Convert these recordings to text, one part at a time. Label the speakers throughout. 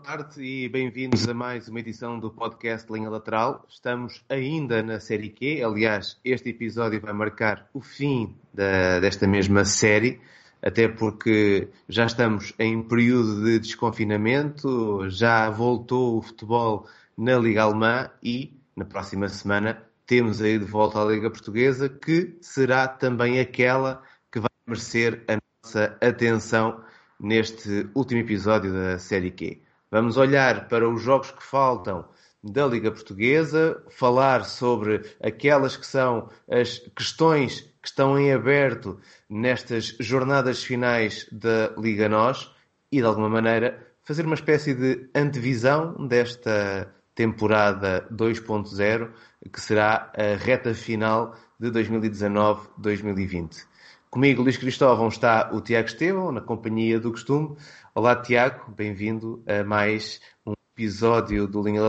Speaker 1: Boa tarde e bem-vindos a mais uma edição do podcast Linha Lateral. Estamos ainda na série Q, aliás, este episódio vai marcar o fim da, desta mesma série, até porque já estamos em período de desconfinamento, já voltou o futebol na Liga Alemã e na próxima semana temos aí de volta a Liga Portuguesa, que será também aquela que vai merecer a nossa atenção neste último episódio da Série Q. Vamos olhar para os jogos que faltam da Liga Portuguesa, falar sobre aquelas que são as questões que estão em aberto nestas jornadas finais da Liga Nós e, de alguma maneira, fazer uma espécie de antevisão desta temporada 2.0, que será a reta final de 2019-2020. Comigo, Luís Cristóvão, está o Tiago Estevão, na companhia do costume. Olá, Tiago, bem-vindo a mais um episódio do Linha.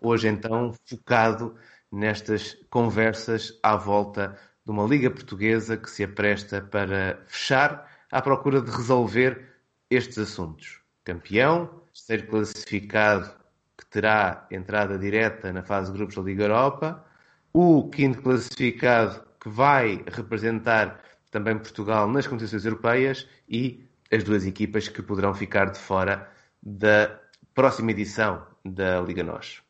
Speaker 1: Hoje, então, focado nestas conversas à volta de uma Liga Portuguesa que se apresta para fechar à procura de resolver estes assuntos. Campeão, terceiro classificado que terá entrada direta na fase de grupos da Liga Europa, o quinto classificado que vai representar também Portugal nas competições europeias e as duas equipas que poderão ficar de fora da próxima edição da Liga Nós.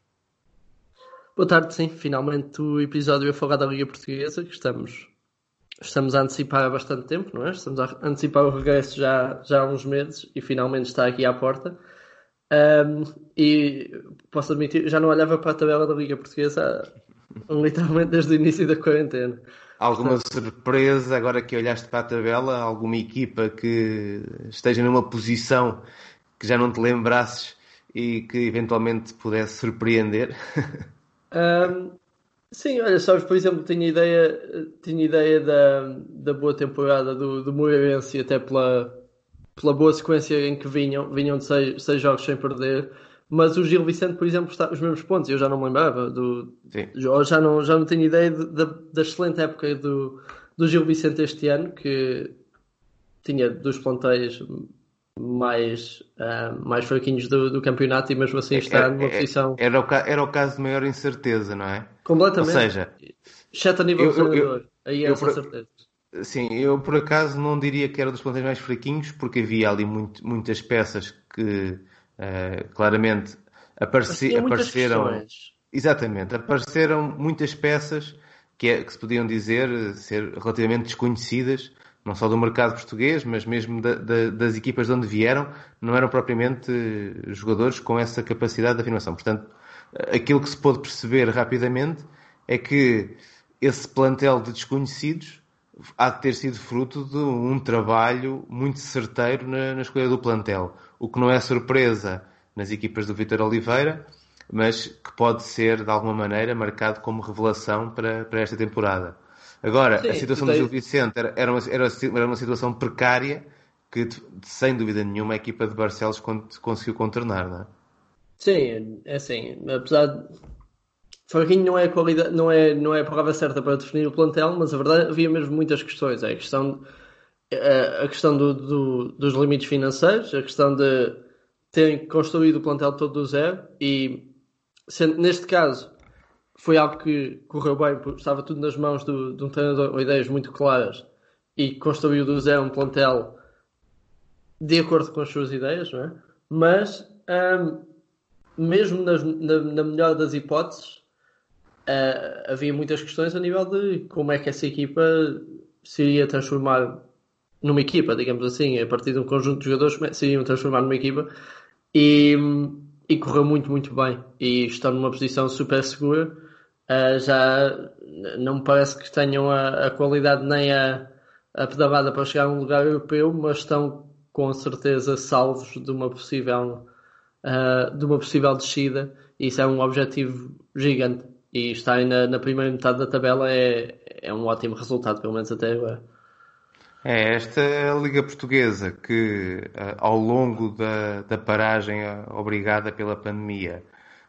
Speaker 2: Boa tarde, sim. Finalmente o episódio é falar da Liga Portuguesa, que estamos, estamos a antecipar há bastante tempo, não é? Estamos a antecipar o regresso já, já há uns meses e finalmente está aqui à porta. Um, e posso admitir, já não olhava para a tabela da Liga Portuguesa literalmente desde o início da quarentena.
Speaker 1: Alguma surpresa agora que olhaste para a tabela? Alguma equipa que esteja numa posição que já não te lembrasses e que eventualmente pudesse surpreender?
Speaker 2: Um, sim, olha, sabes, por exemplo, tinha ideia, tinha ideia da, da boa temporada do, do Moreirense até pela, pela boa sequência em que vinham, vinham de seis, seis jogos sem perder mas o Gil Vicente, por exemplo, está os mesmos pontos. Eu já não me lembrava do. Já não, já não tenho ideia de, de, da excelente época do, do Gil Vicente este ano, que tinha dos plantéis mais, uh, mais fraquinhos do, do, campeonato e mesmo assim está é, numa é, posição.
Speaker 1: Era o, era o caso de maior incerteza, não é?
Speaker 2: Completamente.
Speaker 1: Ou seja,
Speaker 2: exceto a nível eu, de treinador. Aí é essa por, certeza.
Speaker 1: Sim, eu por acaso não diria que era dos plantéis mais fraquinhos, porque havia ali muito, muitas peças que Uh, claramente apareci, apareceram. Exatamente, apareceram muitas peças que, é, que, se podiam dizer eh, ser relativamente desconhecidas, não só do mercado português, mas mesmo da, da, das equipas de onde vieram, não eram propriamente eh, jogadores com essa capacidade de afirmação. Portanto, aquilo que se pôde perceber rapidamente é que esse plantel de desconhecidos há de ter sido fruto de um trabalho muito certeiro na, na escolha do plantel o que não é surpresa nas equipas do Vitor Oliveira, mas que pode ser de alguma maneira marcado como revelação para, para esta temporada. Agora, Sim, a situação do Gil Vicente era, era, uma, era, uma situação precária que, sem dúvida nenhuma, a equipa de Barcelos conseguiu contornar, não é?
Speaker 2: Sim, é assim, apesar de. Fraquinho não é, qualidade, não, é, não é a palavra certa para definir o plantel, mas a verdade havia mesmo muitas questões. É a questão a questão do, do, dos limites financeiros, a questão de terem construído o plantel todo do zero e sendo, neste caso foi algo que correu bem, estava tudo nas mãos do, de um treinador com ideias muito claras e construiu do zero um plantel de acordo com as suas ideias, não é? Mas um, mesmo nas, na, na, melhor das hipóteses uh, havia muitas questões a nível de como é que essa equipa se iria transformar numa equipa, digamos assim, a partir de um conjunto de jogadores se iriam transformar numa equipa e, e correu muito, muito bem e estão numa posição super segura. Uh, já não me parece que tenham a, a qualidade nem a, a pedalada para chegar a um lugar europeu, mas estão com certeza salvos de uma possível, uh, de uma possível descida. E isso é um objetivo gigante. E estarem na, na primeira metade da tabela é, é um ótimo resultado, pelo menos até agora.
Speaker 1: É, esta é Liga Portuguesa que, eh, ao longo da, da paragem eh, obrigada pela pandemia,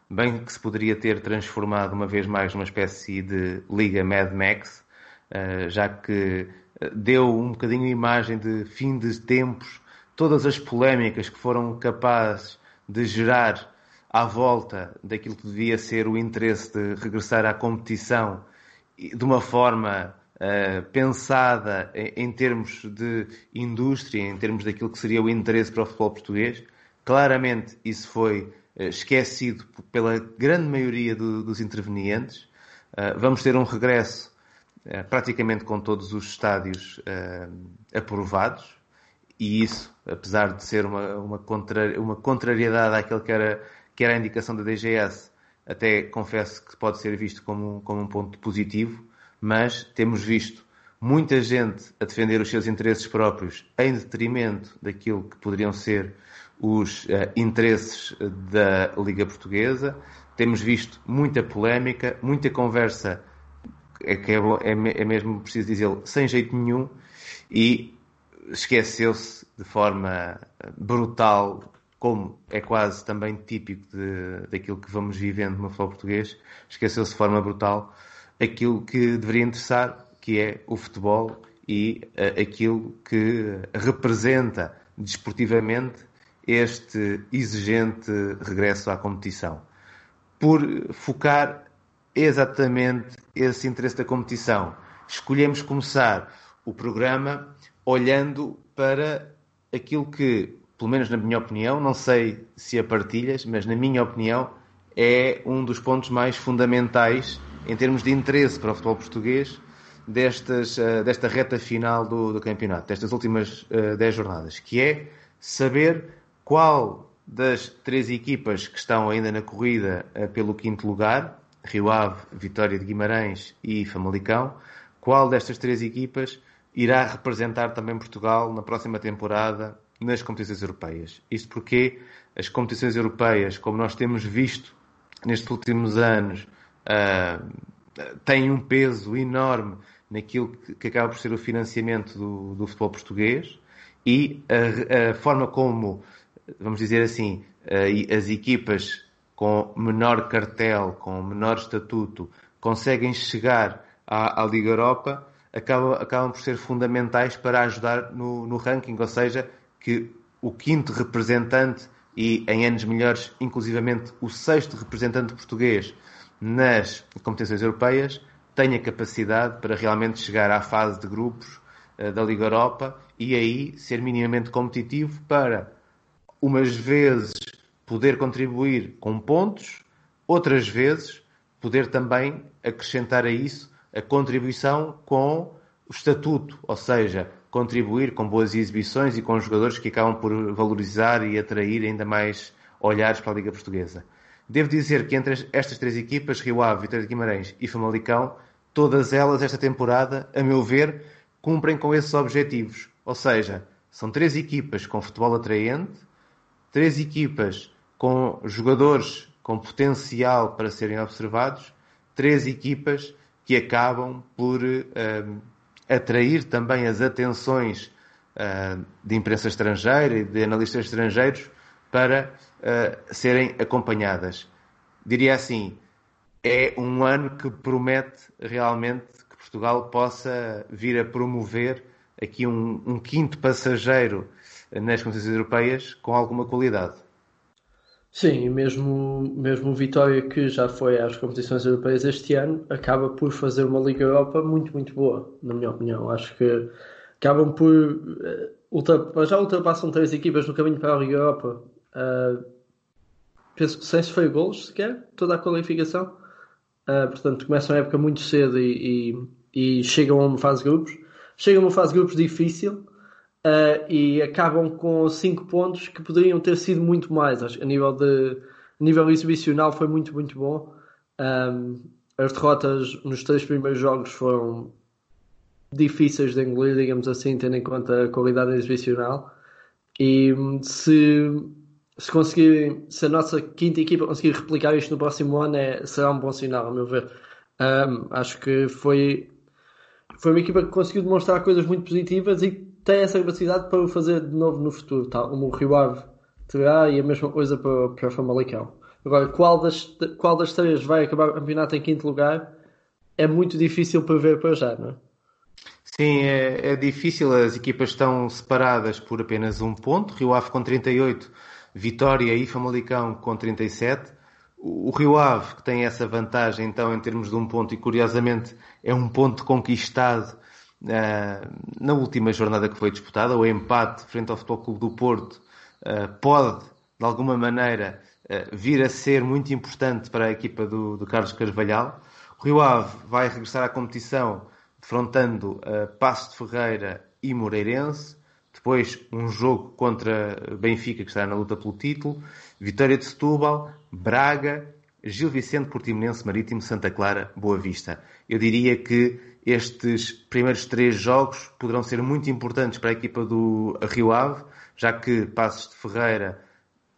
Speaker 1: bem que se poderia ter transformado uma vez mais numa espécie de Liga Mad Max, eh, já que deu um bocadinho a imagem de fim de tempos, todas as polémicas que foram capazes de gerar à volta daquilo que devia ser o interesse de regressar à competição de uma forma uh, pensada em, em, termos de indústria, em termos daquilo que seria o interesse para o futebol português. Claramente isso foi uh, esquecido pela grande maioria do, dos intervenientes. Uh, vamos ter um regresso praticamente com todos os estádios aprovados e isso, apesar de ser uma, uma, contra, uma contrariedade àquilo que era, que era a indicação da DGS, até confesso que pode ser visto como, como um ponto positivo, mas temos visto muita gente a defender os seus interesses próprios em detrimento daquilo que poderiam ser os uh, interesses da Liga Portuguesa. Temos visto muita polémica, muita conversa, é, que é, é, é mesmo preciso dizer, sem jeito nenhum, e esqueceu-se de forma brutal, como é quase também típico de, daquilo que vamos vivendo no futebol português, esqueceu-se de forma brutal aquilo que deveria interessar, que é o futebol e uh, aquilo que representa desportivamente este exigente regresso à competição. Por focar exatamente esse interesse da competição, escolhemos começar o programa olhando para aquilo que, pelo menos na minha opinião, não sei se a partilhas, mas na minha opinião, é um dos pontos mais fundamentais em termos de interesse para o futebol português destas, uh, desta reta final do, do, campeonato, destas últimas uh, 10 jornadas, que é saber qual das três equipas que estão ainda na corrida uh, pelo quinto lugar, Rio Ave, Vitória de Guimarães e Famalicão, qual destas três equipas irá representar também Portugal na próxima temporada nas competições europeias. Isto porque as competições europeias, como nós temos visto nestes últimos anos, uh, tem um peso enorme naquilo que, que, acaba por ser o financiamento do, do futebol português e a, a, forma como, vamos dizer assim, uh, as equipas com menor cartel, com menor estatuto, conseguem chegar à, à Liga Europa, acabam, acabam por ser fundamentais para ajudar no, no ranking, ou seja, que o quinto representante e em anos melhores, inclusivamente o sexto representante português nas competições europeias tenha capacidade para realmente chegar à fase de grupos uh, da Liga Europa e aí ser minimamente competitivo para, umas vezes, poder contribuir com pontos, outras vezes, poder também acrescentar a isso a contribuição com o estatuto, ou seja, contribuir com boas exibições e com jogadores que acabam por valorizar e atrair ainda mais olhares para a Liga Portuguesa. Devo dizer que entre estas três equipas, Rio Ave, Vitória de Guimarães e Famalicão, todas elas esta temporada, a meu ver, cumprem com esses objetivos. Ou seja, são três equipas com futebol atraente, três equipas com jogadores com potencial para serem observados, três equipas que acabam por uh, atrair também as atenções uh, de imprensa estrangeira e de analistas estrangeiros para uh, serem acompanhadas. Diria assim, é um ano que promete realmente que Portugal possa vir a promover aqui um, um quinto passageiro nas competições europeias com alguma qualidade.
Speaker 2: Sim, mesmo, mesmo o Vitória, que já foi às competições europeias este ano, acaba por fazer uma Liga Europa muito, muito boa, na minha opinião. Acho que acabam por. Uh, já ultrapassam três equipas no caminho para a Liga Europa. Uh, penso que seis foi golos sequer, toda a qualificação. Uh, portanto, começam a época muito cedo e, e, e, chegam a uma fase de grupos. Chegam a uma fase de grupos difícil uh, e acabam com cinco pontos que poderiam ter sido muito mais. Acho, a nível de nível exibicional foi muito, muito bom. Um, as derrotas nos três primeiros jogos foram difíceis de engolir, digamos assim, tendo em conta a qualidade exibicional. E se se conseguir, se a nossa quinta equipa conseguir replicar isto no próximo ano, é, será um bom sinal, a meu ver. Um, acho que foi, foi uma equipa que conseguiu demonstrar coisas muito positivas e tem essa capacidade para o fazer de novo no futuro, tal como o Rio Ave terá e a mesma coisa para, para Famalicão. Agora, qual das, qual das três vai acabar o campeonato em quinto lugar é muito difícil para ver para já, não é?
Speaker 1: Sim, é, é difícil. As equipas estão separadas por apenas um ponto. Rio Ave com 38 Vitória e Famalicão com 37. O Rio Ave, que tem essa vantagem, então, em termos de um ponto, e curiosamente é um ponto conquistado uh, na última jornada que foi disputada, o empate frente ao Futebol Clube do Porto, uh, pode, de alguma maneira, uh, vir a ser muito importante para a equipa do, do Carlos Carvalhal. O Rio Ave vai regressar à competição defrontando uh, Passo de Ferreira e Moreirense. Depois um jogo contra Benfica, que está na luta pelo título. Vitória de Setúbal, Braga, Gil Vicente, Portimonense, Marítimo, Santa Clara, Boa Vista. Eu diria que estes primeiros três jogos poderão ser muito importantes para a equipa do Rio Ave, já que Passos de Ferreira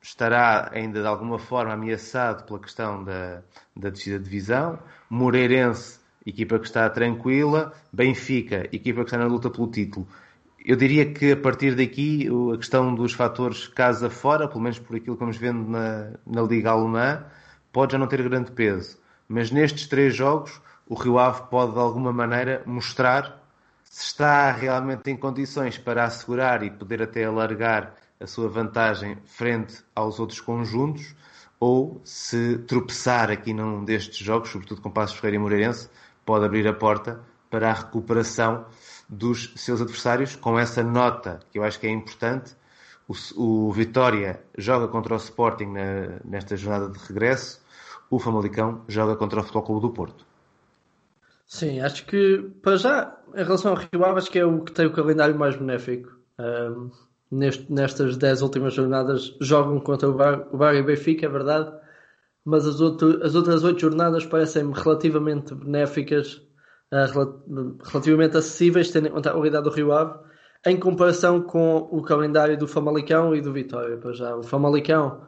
Speaker 1: estará ainda de alguma forma ameaçado pela questão da, da descida de divisão. Moreirense, equipa que está tranquila. Benfica, equipa que está na luta pelo título. Eu diria que a partir daqui a questão dos fatores casa fora, pelo menos por aquilo que vamos vendo na, na Liga Alemã, pode já não ter grande peso. Mas nestes três jogos, o Rio Ave pode de alguma maneira mostrar se está realmente em condições para assegurar e poder até alargar a sua vantagem frente aos outros conjuntos, ou se tropeçar aqui num destes jogos, sobretudo com Passos Ferreira e Moreirense, pode abrir a porta para a recuperação dos seus adversários, com essa nota que eu acho que é importante. O, o Vitória joga contra o Sporting na, nesta jornada de regresso, o Famalicão joga contra o Futebol Clube do Porto.
Speaker 2: Sim, acho que para já, em relação ao Rio Ave, acho que é o que tem o calendário mais benéfico. Um, neste, nestas 10 últimas jornadas jogam contra o Bar, o Bar e o Benfica, é verdade, mas as, outro, as outras 8 jornadas parecem-me relativamente benéficas relativamente acessíveis, tendo em conta a qualidade do Rio Ave, em comparação com o calendário do Famalicão e do Vitória. Para já, o Famalicão,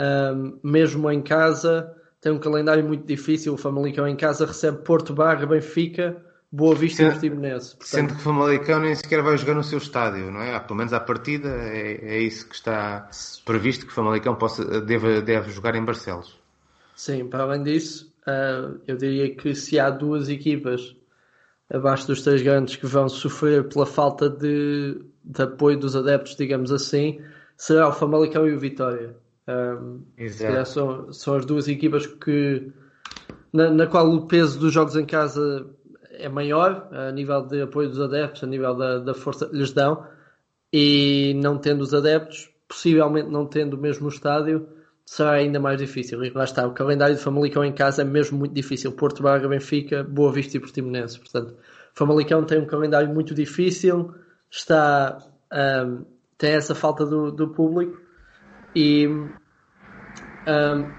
Speaker 2: um, mesmo em casa, tem um calendário muito difícil. O Famalicão em casa recebe Porto Barra, Benfica, Boa Vista e Portimonense.
Speaker 1: Portanto... Sendo que o Famalicão nem sequer vai jogar no seu estádio, não é? Pelo menos à partida é, é isso que está previsto que o Famalicão possa, deve, deve jogar em Barcelos.
Speaker 2: Sim, para além disso, uh, eu diria que se há duas equipas abaixo dos três grandes que vão sofrer pela falta de, de apoio dos adeptos, digamos assim, será o Famalicão e o Vitória. Um, são, são as duas equipas que na, na, qual o peso dos jogos em casa é maior a nível de apoio dos adeptos, a nível da, da força que lhes dão e não tendo os adeptos, possivelmente não tendo o mesmo estádio, será ainda mais difícil. E lá está, o calendário de Famalicão em casa é mesmo muito difícil. Porto Braga, Benfica, Boa Vista e Portimonense. Portanto, Famalicão tem um calendário muito difícil, está, um, tem essa falta do, do público e um,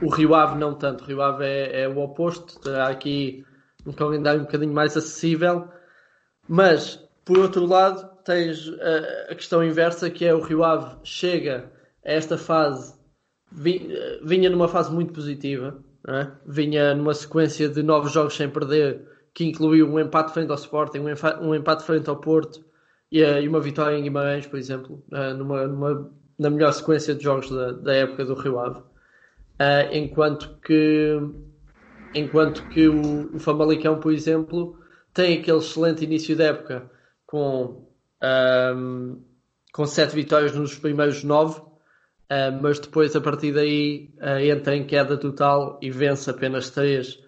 Speaker 2: o Rio Ave não tanto. O Rio Ave é, é o oposto, terá aqui um calendário um bocadinho mais acessível, mas por outro lado tens a, a questão inversa que é o Rio Ave chega a esta fase vinha numa fase muito positiva, é? vinha numa sequência de novos jogos sem perder, que incluiu um empate frente ao Sporting, um empate, frente ao Porto e, uma vitória em Guimarães, por exemplo, uh, numa, numa, na melhor sequência de jogos da, da época do Rio Ave. Uh, enquanto que, enquanto que o, o Famalicão, por exemplo, tem aquele excelente início da época com, um, com sete vitórias nos primeiros nove Uh, mas depois a partir daí uh, entra em queda total e vence apenas 3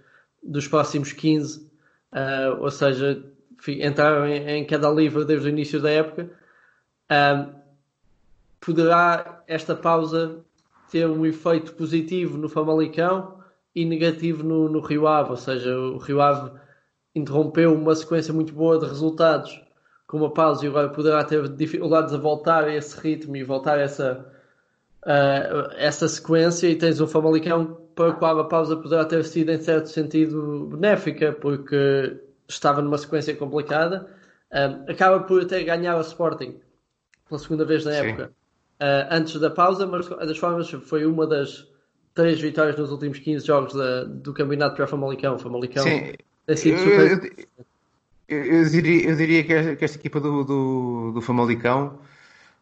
Speaker 2: dos próximos 15, uh, ah, ou seja, entraram em, em, queda livre desde o início da época. poderá esta pausa ter um efeito positivo no Famalicão e negativo no, no Rio Ave, ou seja, o Rio Ave interrompeu uma sequência muito boa de resultados com uma pausa e agora poderá ter dificuldades a voltar a esse ritmo e voltar a essa uh, essa sequência e tens um Famalicão para o qual a pausa poderá ter sido em certo sentido benéfica, porque estava numa sequência complicada. Uh, acaba por até ganhar o Sporting pela segunda vez na Sim. época uh, antes da pausa, mas das formas foi uma das três vitórias nos últimos 15 jogos da, do campeonato para o Famalicão. O Famalicão
Speaker 1: Sim. tem sido super. Eu, eu, eu, diria, eu diria que esta, que esta equipa do, do, do Famalicão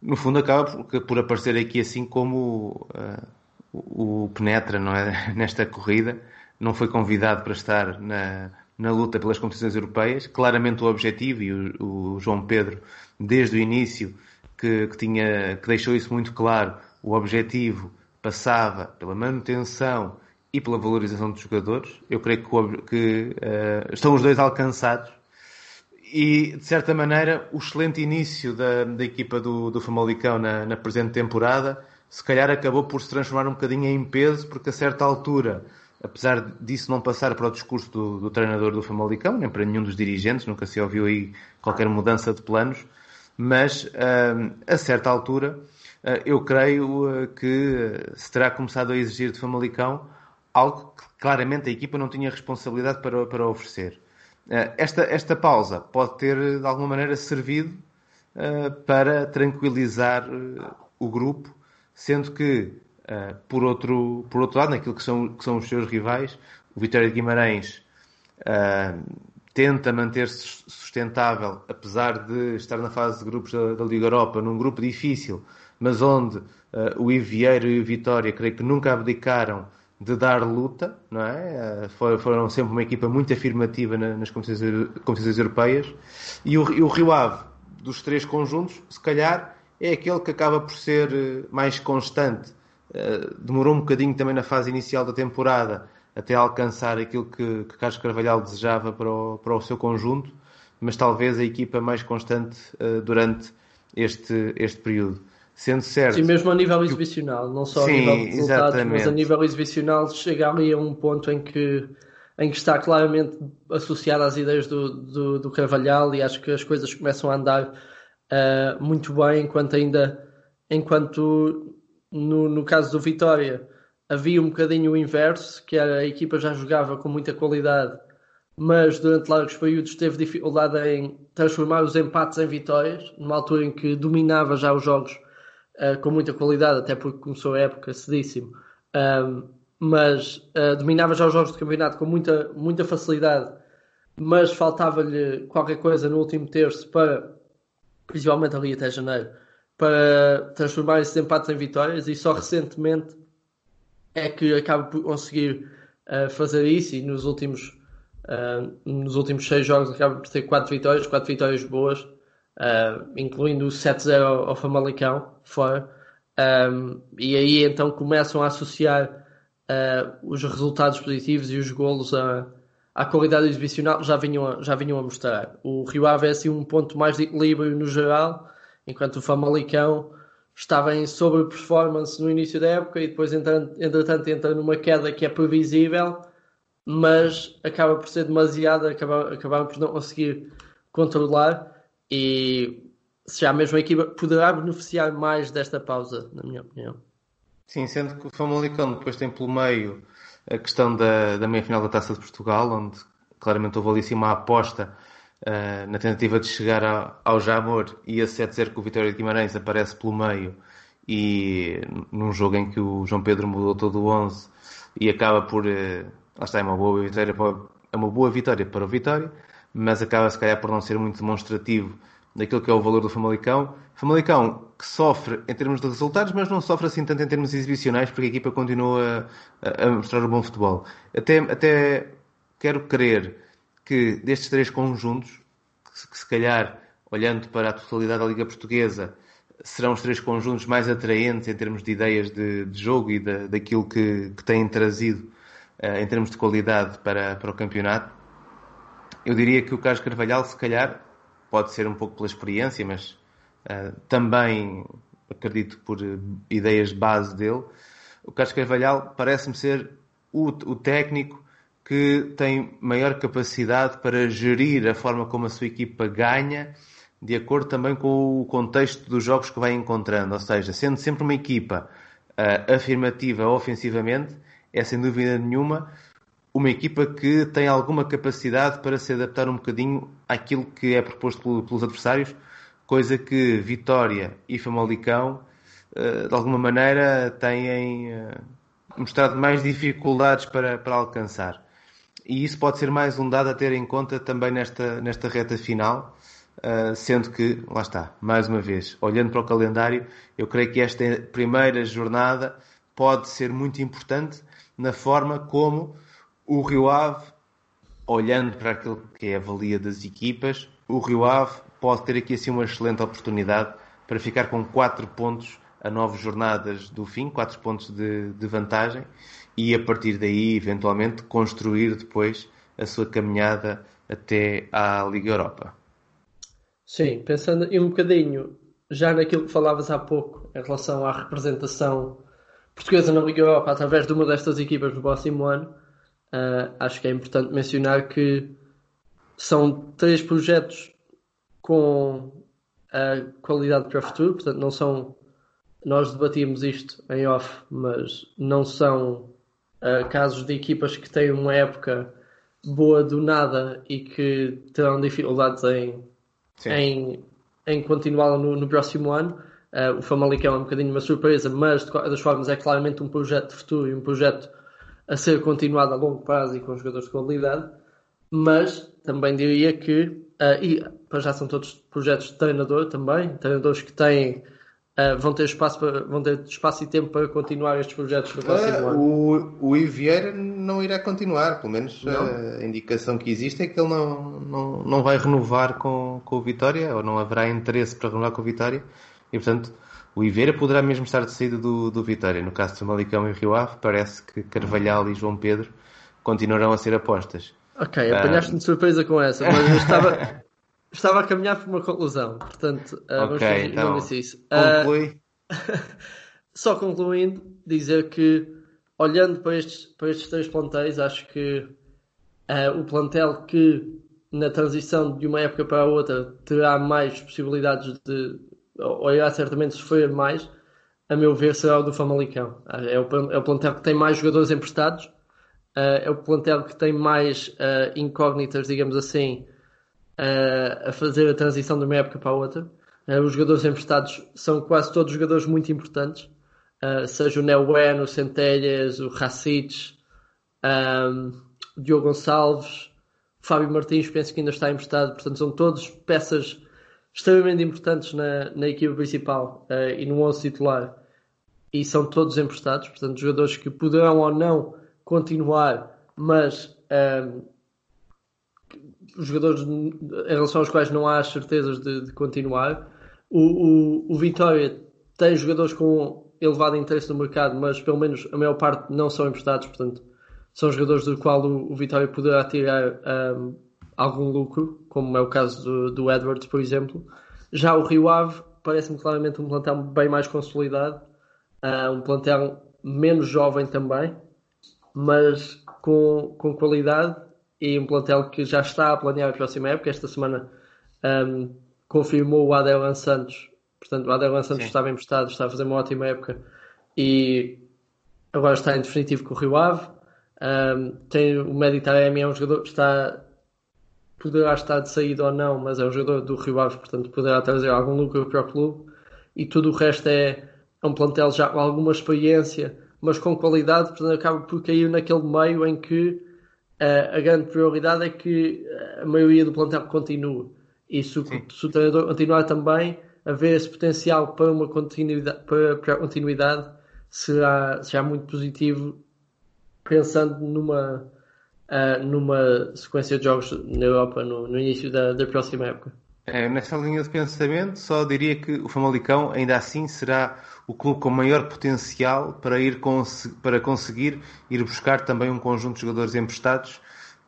Speaker 1: no fundo acaba por, por aparecer aqui assim como uh, o, Penetra não é? nesta corrida não foi convidado para estar na, na luta pelas competições europeias claramente o objetivo e o, o João Pedro desde o início que, que, tinha que deixou isso muito claro o objetivo passava pela manutenção e pela valorização dos jogadores. Eu creio que, que uh, estão os dois alcançados. E, de certa maneira, o excelente início da, da equipa do, do Famalicão na, na presente temporada, se calhar acabou por se transformar um bocadinho em peso, porque a certa altura, apesar disso não passar para o discurso do, do treinador do Famalicão, nem para nenhum dos dirigentes, nunca se ouviu aí qualquer mudança de planos, mas uh, a certa altura uh, eu creio uh, que se terá começado a exigir de Famalicão algo que claramente a equipa não tinha responsabilidade para, para oferecer. Uh, esta, esta pausa pode ter, de alguma maneira, servido uh, para tranquilizar uh, o grupo, sendo que, por, outro, por outro lado, naquilo que são, que são os seus rivais, o Vitória de Guimarães tenta manter-se sustentável, apesar de estar na fase de grupos da, da Liga Europa, num grupo difícil, mas onde o Ivieiro e o Vitória, creio que nunca abdicaram de dar luta, não é? Eh, foram sempre uma equipa muito afirmativa nas competições, europeias. E o, Rio Ave, dos três conjuntos, se calhar é aquele que acaba por ser eh, mais constante. Eh, demorou um bocadinho também na fase inicial da temporada até alcançar aquilo que, que Carlos Carvalhal desejava para o, para o seu conjunto, mas talvez a equipa mais constante durante este, este período. Sendo certo.
Speaker 2: Sim, mesmo a nível exibicional, não só Sim, a nível de resultados, exatamente. mas a nível exibicional chega ali a um ponto em que, em que está claramente associado às ideias do, do, do Carvalhal e acho que as coisas começam a andar uh, muito bem, enquanto ainda, enquanto no, no caso do Vitória havia um bocadinho o inverso, que era a equipa já jogava com muita qualidade, mas durante largos períodos teve dificuldade em transformar os empates em vitórias, numa altura em que dominava já os jogos uh, com muita qualidade, até porque começou a época cedíssimo. Um, mas uh, dominava já os jogos de campeonato com muita, muita facilidade, mas faltava-lhe qualquer coisa no último terço para, principalmente ali até janeiro, para transformar esses empates em vitórias e só recentemente é que acaba por conseguir uh, fazer isso e nos últimos, nos últimos seis jogos acaba por ter quatro vitórias, quatro vitórias boas uh, incluindo o 7-0 ao, Famalicão, fora. Um, e aí então começam a associar uh, os resultados positivos e os golos a, à qualidade exibicional já vinham, a, já vinham a mostrar. O Rio Ave é assim um ponto mais de equilíbrio no geral, enquanto o Famalicão estava em sobre-performance no início da época e depois, entretanto, entra numa queda que é previsível, mas acaba por ser demasiada, acaba, acabaram por não conseguir controlar e se a equipa poderá beneficiar mais desta pausa, na minha opinião.
Speaker 1: Sim, sendo que o Famalicão depois tem pelo meio a questão da, da meia-final da Taça de Portugal, onde claramente houve ali assim uma aposta uh, na tentativa de chegar ao, Jamor e a 7-0 que o Vitória de Guimarães aparece pelo meio e num jogo em que o João Pedro mudou todo o 11 e acaba por... Uh, lá está, é uma boa vitória para, é uma boa vitória para o Vitória, mas acaba se calhar por não ser muito demonstrativo daquilo que é o valor do Famalicão. Famalicão que sofre em termos de resultados, mas não sofre assim tanto em termos exibicionais, porque a equipa continua a, a mostrar o bom futebol. Até, até quero crer que destes três conjuntos, que, que se calhar, olhando para a totalidade da Liga Portuguesa, serão os três conjuntos mais atraentes em termos de ideias de, de jogo e da, daquilo que, que têm trazido uh, em termos de qualidade para, para o campeonato. Eu diria que o Carlos Carvalhal, se calhar, pode ser um pouco pela experiência, mas uh, também acredito por uh, ideias de base dele. O Carlos Carvalhal parece-me ser o, o, técnico que tem maior capacidade para gerir a forma como a sua equipa ganha, de acordo também com o contexto dos jogos que vai encontrando. Ou seja, sendo sempre uma equipa uh, afirmativa ofensivamente, é sem dúvida nenhuma uma equipa que tem alguma capacidade para se adaptar um bocadinho àquilo que é proposto pelos adversários, coisa que Vitória e Famalicão, eh, de alguma maneira, têm eh, mostrado mais dificuldades para, para alcançar. E isso pode ser mais um dado a ter em conta também nesta, nesta reta final, eh, sendo que, lá está, mais uma vez, olhando para o calendário, eu creio que esta primeira jornada pode ser muito importante na forma como o Rio Ave, olhando para aquilo que é a valia das equipas, o Rio Ave pode ter aqui assim uma excelente oportunidade para ficar com 4 pontos a nove jornadas do fim, quatro pontos de, de vantagem, e a partir daí, eventualmente, construir depois a sua caminhada até à Liga Europa.
Speaker 2: Sim, pensando um bocadinho já naquilo que falavas há pouco em relação à representação portuguesa na Liga Europa através de uma destas equipas no próximo ano, uh, acho que é importante mencionar que são três projetos com a qualidade para o futuro, portanto não são nós debatíamos isto em off, mas não são uh, casos de equipas que têm uma época boa do nada e que terão dificuldades em, em, em continuar no, no próximo ano. Uh, o Famalicão é um bocadinho uma surpresa, mas de qualquer das formas é claramente um projeto de futuro e um projeto a ser continuado a longo prazo e com jogadores de qualidade. Mas também diria que, uh, e para já são todos projetos de treinador também, treinadores que têm Uh, vão, ter espaço para, vão ter espaço e tempo para continuar estes projetos no próximo uh, ano?
Speaker 1: O, o Ivieira não irá continuar, pelo menos não. a indicação que existe é que ele não, não, não vai renovar com, com o Vitória, ou não haverá interesse para renovar com o Vitória, e portanto o Ivieira poderá mesmo estar de saída do, do Vitória. No caso de Malicão e Rio Ave, parece que Carvalhal e João Pedro continuarão a ser apostas.
Speaker 2: Ok, apanhaste-me de surpresa com essa, mas eu estava, estava a caminhar por uma conclusão, portanto, uh,
Speaker 1: okay, vamos então, isso. Conclui.
Speaker 2: Uh, só concluindo, dizer que olhando para estes, para estes três plantéis, acho que uh, o plantel que na transição de uma época para a outra terá mais possibilidades de, ou irá certamente sofrer mais, a meu ver, será o do Famalicão. É o, é o plantel que tem mais jogadores emprestados, uh, é o plantel que tem mais uh, incógnitas, digamos assim, uh, a fazer a transição de uma época para a outra. Os jogadores emprestados são quase todos jogadores muito importantes, seja o Neuwen, o Centelhas, o Racic, um, o Diogo Gonçalves, Fábio Martins, penso que ainda está emprestado, portanto são todos peças extremamente importantes na, na equipa principal uh, e no 11 titular e são todos emprestados, portanto jogadores que poderão ou não continuar, mas um, os jogadores em relação aos quais não há as certezas de, de continuar. O, o, o, Vitória tem jogadores com elevado interesse no mercado, mas pelo menos a maior parte não são emprestados, portanto, são jogadores do qual o, o Vitória poderá tirar um, algum lucro, como é o caso do, do Edwards, por exemplo. Já o Rio Ave parece-me claramente um plantel bem mais consolidado, uh, um plantel menos jovem também, mas com, com qualidade e um plantel que já está a planear a próxima época. Esta semana um, confirmou o Adelan Santos. Portanto, o Adelan Santos Sim. estava emprestado, está a fazer uma ótima época e agora está em definitivo com o Rio Ave. Um, tem o Meditaremi, é um jogador que está poderá estar de saída ou não, mas é um jogador do Rio Ave, portanto poderá trazer algum lucro para o clube. E tudo o resto é, é um plantel já com alguma experiência, mas com qualidade, portanto acaba por cair naquele meio em que a grande prioridade é que a maioria do plantel continue. E se o, se o treinador continuar também a ver esse potencial para uma continuidade, para, para continuidade será, será muito positivo pensando numa, uh, numa sequência de jogos na Europa no, no início da, da próxima época.
Speaker 1: É, nessa linha de pensamento, só diria que o Famalicão ainda assim será o clube com maior potencial para, ir para conseguir ir buscar também um conjunto de jogadores emprestados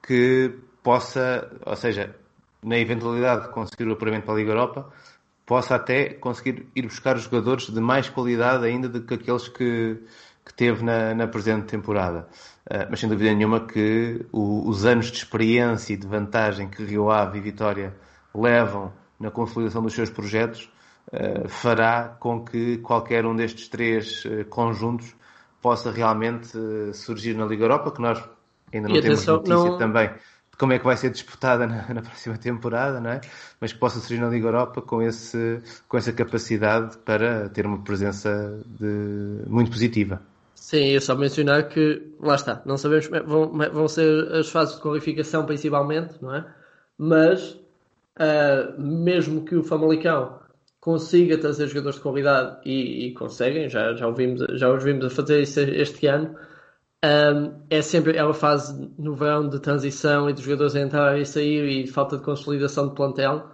Speaker 1: que possa, ou seja, na eventualidade de conseguir o apuramento para a Liga Europa, possa até conseguir ir buscar jogadores de mais qualidade ainda do que aqueles que, que teve na, na presente temporada. Uh, mas sem dúvida nenhuma que o, os anos de experiência e de vantagem que Rio Ave e Vitória levam na consolidação dos seus projetos uh, fará com que qualquer um destes três uh, conjuntos possa realmente surgir na Liga Europa, que nós ainda não temos notícia não... também de como é que vai ser disputada na, na, próxima temporada, não é? mas que possa surgir na Liga Europa com, esse, com essa capacidade para ter uma presença de, muito positiva.
Speaker 2: Sim, é só mencionar que, lá está, não sabemos, vão, vão ser as fases de qualificação principalmente, não é? Mas uh, mesmo que o Famalicão consiga trazer jogadores de qualidade e, e conseguem, já, já, ouvimos, já os vimos a fazer isso este ano, um, é sempre é uma fase no verão de transição e dos jogadores a entrar e sair e falta de consolidação de plantel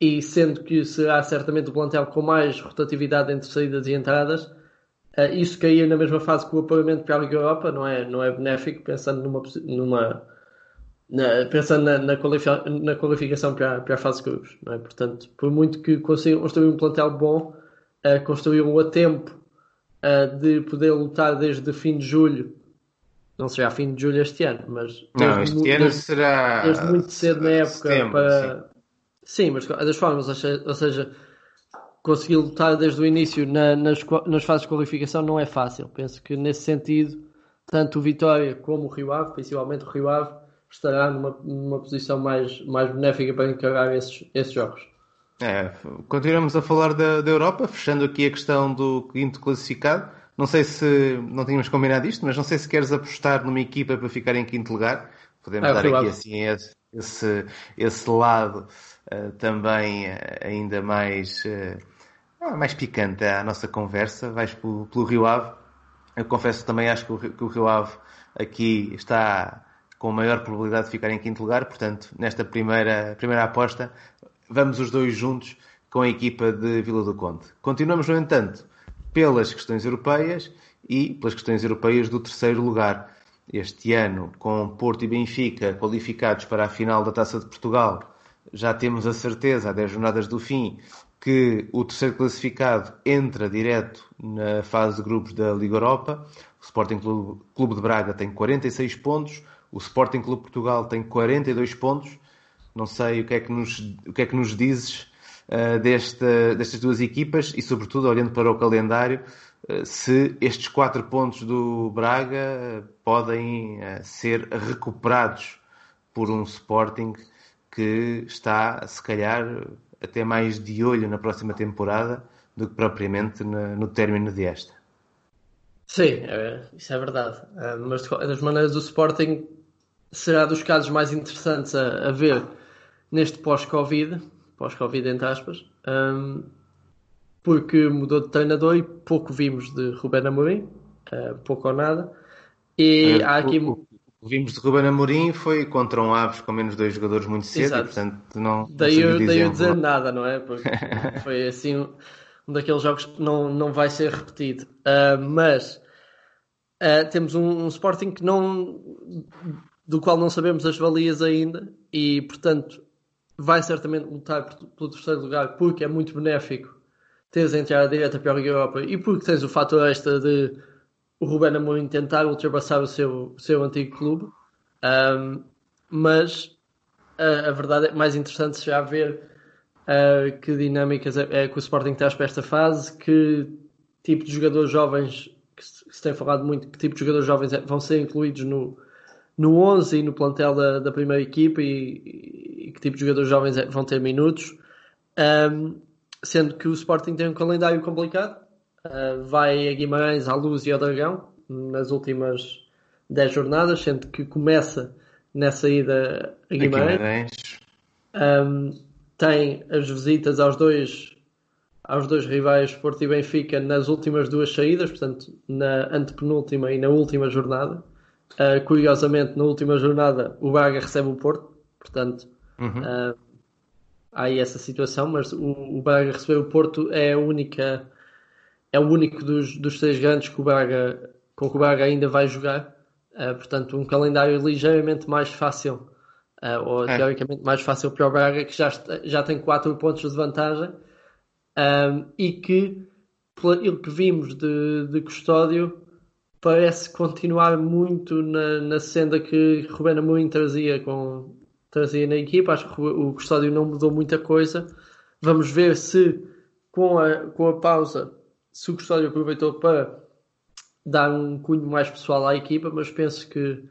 Speaker 2: e sendo que será certamente o plantel com mais rotatividade entre saídas e entradas, isso caía na mesma fase que o apuramento para a Liga Europa, não é, não é benéfico, pensando numa, numa na, pensando na, na, qualificação, na qualificação para, para a fase de grupos. É? Portanto, por muito que consigam construir um plantel bom, uh, construíram a tempo uh, de poder lutar desde fim de julho não será fim de julho este ano, mas
Speaker 1: não, este ano desde, será
Speaker 2: desde muito cedo na época setembro, para sim. sim. mas das formas, ou seja, conseguir lutar desde o início na, nas, nas fases de qualificação não é fácil. Penso que nesse sentido, tanto o Vitória como o Rio Ave, principalmente o Rio Ave, estará numa, numa posição mais, mais benéfica para encarar esses, esses jogos.
Speaker 1: É, continuamos a falar da, da Europa, fechando aqui a questão do quinto classificado. Não sei se não tínhamos combinado isto, mas não sei se queres apostar numa equipa para ficar em quinto lugar. Podemos é, dar aqui assim esse, esse, lado uh, também uh, ainda mais, uh, mais picante à nossa conversa. Vais pelo, pelo Rio Ave. Eu confesso também acho que o, que o Rio Ave aqui está com maior probabilidade de ficar em quinto lugar. Portanto, nesta primeira, primeira aposta, vamos os dois juntos com a equipa de Vila do Conde. Continuamos, no entanto, pelas questões europeias e pelas questões europeias do terceiro lugar. Este ano, com Porto e Benfica qualificados para a final da Taça de Portugal, já temos a certeza, a 10 jornadas do fim, que o terceiro classificado entra direto na fase de grupos da Liga Europa. O Sporting Clube de Braga tem 46 pontos, o Sporting Clube Portugal tem 42 pontos. Não sei o que é que nos, o que é que nos dizes uh, desta, destas duas equipas e, sobretudo, olhando para o calendário, uh, se estes quatro pontos do Braga podem uh, ser recuperados por um Sporting que está, se calhar, até mais de olho na próxima temporada do que propriamente no, no término desta.
Speaker 2: Sim, é, isso é verdade. mas das maneiras, o Sporting será dos casos mais interessantes a, a ver neste pós-Covid, pós-Covid entre aspas, um, porque mudou de treinador e pouco vimos de Ruben Amorim, uh, pouco ou nada. E
Speaker 1: é, há aqui. O, o, vimos de Ruben Amorim foi contra um Aves com menos dois jogadores muito cedo, Exato. e, portanto não.
Speaker 2: Daí eu, daí eu dizer nada, não é? Porque foi assim um, daqueles jogos que não, não vai ser repetido. Uh, mas uh, temos um, um Sporting que não do qual não sabemos as valias ainda e, portanto, vai certamente lutar pelo terceiro lugar porque é muito benéfico teres a entrada direta para a Europa e porque tens o fator extra de o Ruben Amorim tentar ultrapassar o seu, o seu antigo clube. Um, mas a, a, verdade é mais interessante já ver uh, que dinâmicas é, é, que o Sporting traz para esta fase, que tipo de jogadores jovens, que se, que se tem falado muito, que tipo de jogadores jovens é, vão ser incluídos no, no 11 e no plantel da, da primeira equipa e, e, que tipo de jogadores jovens é, vão ter minutos. Um, sendo que o Sporting tem um calendário complicado. Uh, vai a Guimarães, à Luz e ao Dragão nas últimas 10 jornadas, sendo que começa nessa ida a Guimarães. Guimarães. Um, tem as visitas aos dois aos dois rivais Porto e Benfica nas últimas duas saídas, portanto na antepenúltima e na última jornada. Uh, curiosamente, na última jornada, o Braga recebe o Porto, portanto, uhum. uh, há aí essa situação, mas o, o Braga receber o Porto é a única, é o único dos, dos três grandes que o Braga, com que o Braga ainda vai jogar, uh, portanto, um calendário ligeiramente mais fácil, ou é. teoricamente mais fácil para o Braga, que já, já tem 4 pontos de vantagem, e que, pelo que vimos de, de Custódio, parece continuar muito na, na senda que Ruben Amorim trazia, com, trazia na equipa. Acho que o Custódio não mudou muita coisa. Vamos ver se com a, com a pausa, se o Custódio aproveitou para dar um cunho mais pessoal à equipa, mas penso que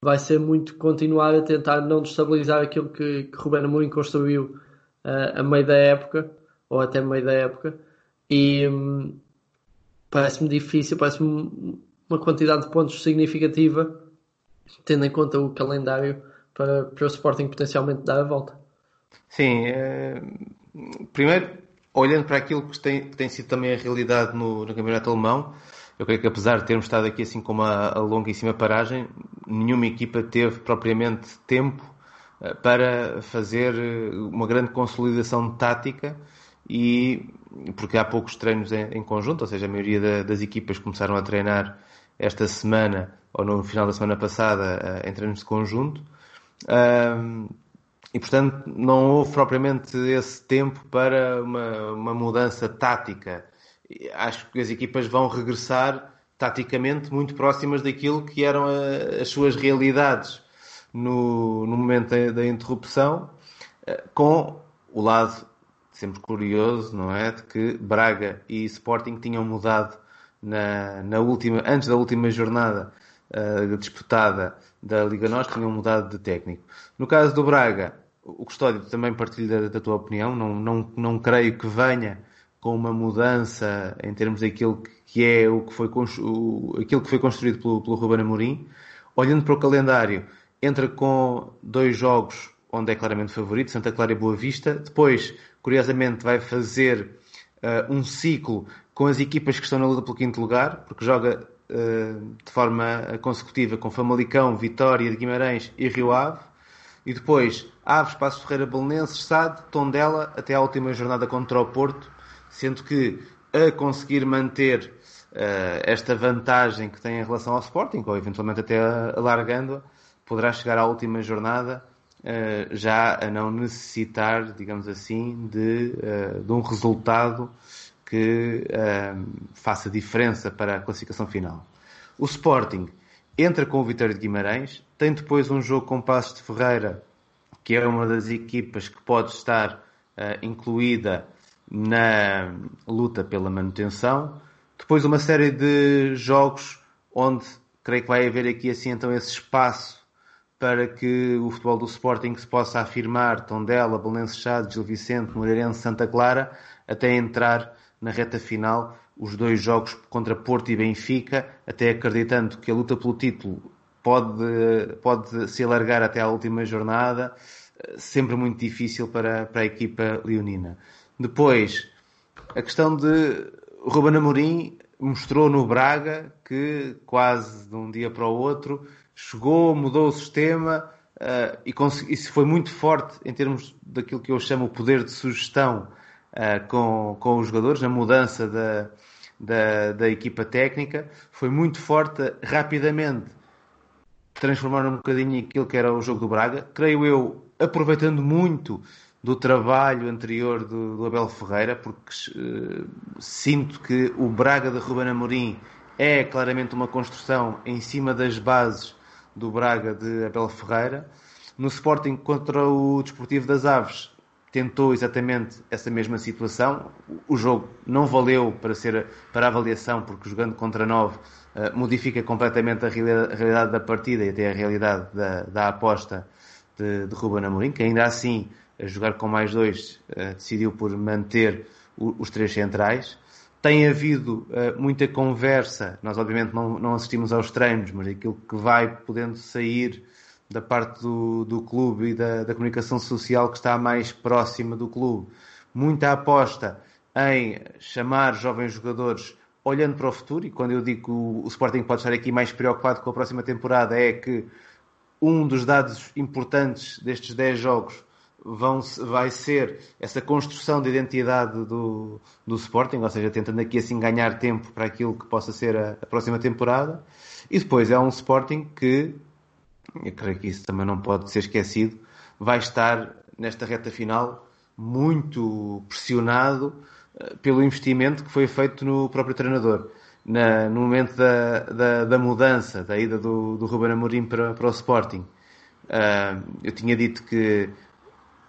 Speaker 2: vai ser muito continuar a tentar não destabilizar aquilo que, que Ruben Amorim construiu uh, a meio da época, ou até meio da época. E hum, parece-me difícil, parece-me uma quantidade de pontos significativa, tendo em conta o calendário para, para o Sporting potencialmente dar a volta.
Speaker 1: Sim, é... primeiro, olhando para aquilo que tem, que tem sido também a realidade no, no Campeonato Alemão, eu creio que apesar de termos estado aqui assim com uma longuíssima paragem, nenhuma equipa teve propriamente tempo para fazer uma grande consolidação tática e porque há poucos treinos em, em conjunto, ou seja, a maioria da, das equipas começaram a treinar esta semana ou no final da semana passada em treinos de conjunto. E portanto não houve propriamente esse tempo para uma, uma mudança tática. Acho que as equipas vão regressar taticamente muito próximas daquilo que eram a, as suas realidades no, no momento da, da, interrupção, eh, com o lado sempre curioso, não é, de que Braga e Sporting tinham mudado na, na última, antes da última jornada uh, disputada da Liga Nós, tinham mudado de técnico. No caso do Braga, o Custódio também partilho da, da tua opinião, não, não, não creio que venha com uma mudança em termos daquilo que é o que foi, o, aquilo que foi construído pelo, pelo Ruben Amorim. Olhando para o calendário, entra com dois jogos onde é claramente favorito, Santa Clara e Boa Vista. Depois, curiosamente, vai fazer uh, um ciclo com as equipas que estão na luta pelo quinto lugar, porque joga uh, de forma consecutiva com Famalicão, Vitória de Guimarães e Rio Ave. E depois, Aves, Passos Ferreira, Belenenses, Sade, Tondela, até à última jornada contra o Porto, sendo que a conseguir manter uh, esta vantagem que tem em relação ao Sporting, ou eventualmente até alargando-a, poderá chegar à última jornada uh, já a não necessitar, digamos assim, de, uh, de um resultado que faça diferença para a classificação final. O Sporting entra com o Vitória de Guimarães, tem depois um jogo com Passos de Ferreira, que é uma das equipas que pode estar incluída na luta pela manutenção. Depois uma série de jogos onde creio que vai haver aqui assim então esse espaço para que o futebol do Sporting se possa afirmar, Tondela, Belenenses Chade, Gil Vicente, Moreirense, Santa Clara, até entrar na reta final os dois jogos contra Porto e Benfica, até acreditando que a luta pelo título pode, pode se alargar até à última jornada, sempre muito difícil para, para a equipa leonina. Depois, a questão de Ruben Amorim mostrou no Braga que quase de um dia para o outro chegou, mudou o sistema uh, e isso foi muito forte em termos daquilo que eu chamo o poder de sugestão uh, com, com os jogadores, a mudança da, da, da equipa técnica. Foi muito forte, rapidamente transformaram um bocadinho aquilo que era o jogo do Braga. Creio eu, aproveitando muito do trabalho anterior do, do Abel Ferreira, porque uh, sinto que o Braga de Ruben Amorim é claramente uma construção em cima das bases do Braga de Abel Ferreira. No Sporting contra o Desportivo das Aves tentou exatamente essa mesma situação. O jogo não valeu para ser para avaliação, porque jogando contra 9 uh, eh, modifica completamente a realidade da partida e até a realidade da, da aposta de, de Ruben Amorim, que ainda assim a jogar com mais dois, uh, decidiu por manter os três centrais. Tem havido uh, muita conversa, nós obviamente não, não, assistimos aos treinos, mas aquilo que vai podendo sair da parte do, do clube e da, da, comunicação social que está mais próxima do clube. Muita aposta em chamar jovens jogadores olhando para o futuro, e quando eu digo que o, o Sporting pode estar aqui mais preocupado com a próxima temporada, é que um dos dados importantes destes 10 jogos vão, vai ser essa construção de identidade do, do Sporting, ou seja, tentando aqui assim ganhar tempo para aquilo que possa ser a, a próxima temporada. E depois é um Sporting que, eu creio que isso também não pode ser esquecido, vai estar nesta reta final muito pressionado eh, pelo investimento que foi feito no próprio treinador. Na, no momento da, da, da, mudança, da ida do, do Ruben Amorim para, para o Sporting, uh, eu tinha dito que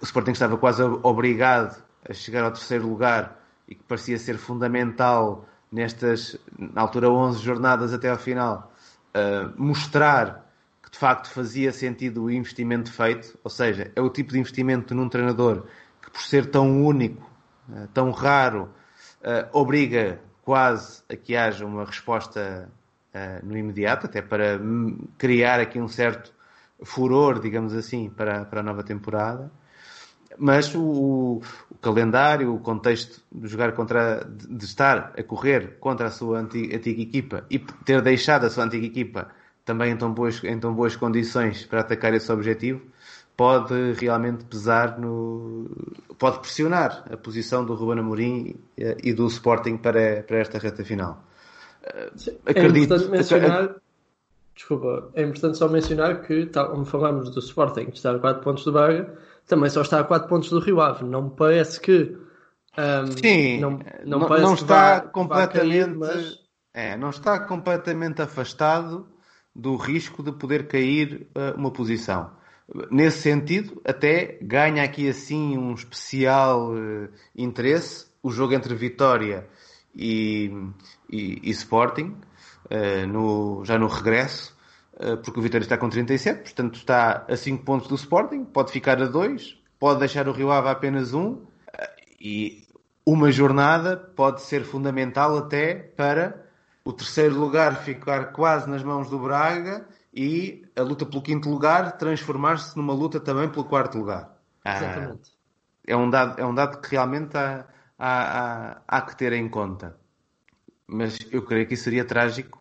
Speaker 1: o Sporting estava quase obrigado a chegar ao terceiro lugar e que parecia ser fundamental nestas, na altura, 11 jornadas até ao final, uh, mostrar que de facto fazia sentido o investimento feito, ou seja, é o tipo de investimento num treinador que, por ser tão único, uh, tão raro, uh, obriga quase a que haja uma resposta no imediato, até para criar aqui um certo furor, digamos assim, para, para a nova temporada. Mas o, o, calendário, o contexto de jogar contra, de, estar a correr contra a sua antiga, antiga, equipa e ter deixado a sua antiga equipa também em tão boas, em tão boas condições para atacar esse objetivo, pode realmente pesar no. pode pressionar a posição do Ruben Amorim e do Sporting para, para esta reta final.
Speaker 2: Sim, acredito. É mencionar, desculpa, é importante só mencionar que, tal como falámos do Sporting, que está a 4 pontos do Braga, também só está a 4 pontos do Rio Ave. Não me parece que.
Speaker 1: Um, Sim, não, não, não, não está completamente. Cair, mas... é, não está completamente afastado do risco de poder cair uh, uma posição. Nesse sentido, até ganha aqui assim um especial uh, interesse o jogo entre Vitória e, e, e Sporting, uh, no, já no regresso, porque o Vitória está com 37, portanto está a 5 pontos do Sporting, pode ficar a 2, pode deixar o Rio Ave apenas 1, um, e uma jornada pode ser fundamental até para o terceiro lugar ficar quase nas mãos do Braga e a luta pelo quinto lugar transformar-se numa luta também pelo quarto lugar.
Speaker 2: Ah, Exatamente.
Speaker 1: é, um dado, é um dado que realmente há, há, há, há que ter em conta. Mas eu creio que isso seria trágico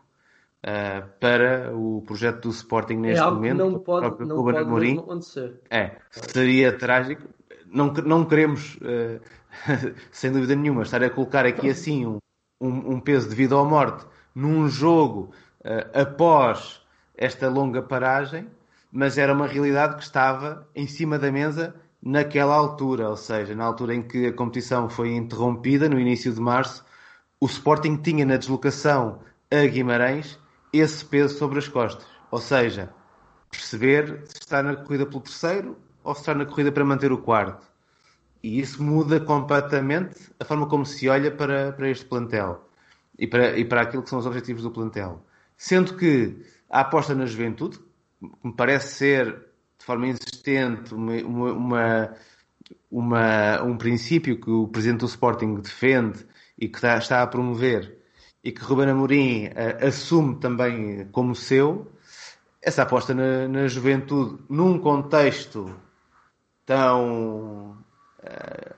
Speaker 1: uh, para o projeto do Sporting neste
Speaker 2: é
Speaker 1: momento.
Speaker 2: não pode, não pode Amorim. acontecer.
Speaker 1: É, seria trágico. Não, não queremos, uh, sem dúvida nenhuma, estar a colocar aqui assim um, um, um peso de vida ou morte num jogo uh, após esta longa paragem, mas era uma realidade que estava em cima da mesa naquela altura, ou seja, na altura em que a competição foi interrompida, no início de março, o Sporting tinha na deslocação a Guimarães esse peso sobre as costas. Ou seja, perceber se está na corrida pelo terceiro ou se está na corrida para manter o quarto. E isso muda completamente a forma como se olha para, para este plantel e para, e para aquilo que são os objetivos do plantel. Sendo que a aposta na juventude, me parece ser de forma insistente uma, uma, uma, um princípio que o presidente do Sporting defende e que está, está a promover e que Ruben Amorim uh, assume também como seu, essa aposta na, na juventude num contexto tão, uh,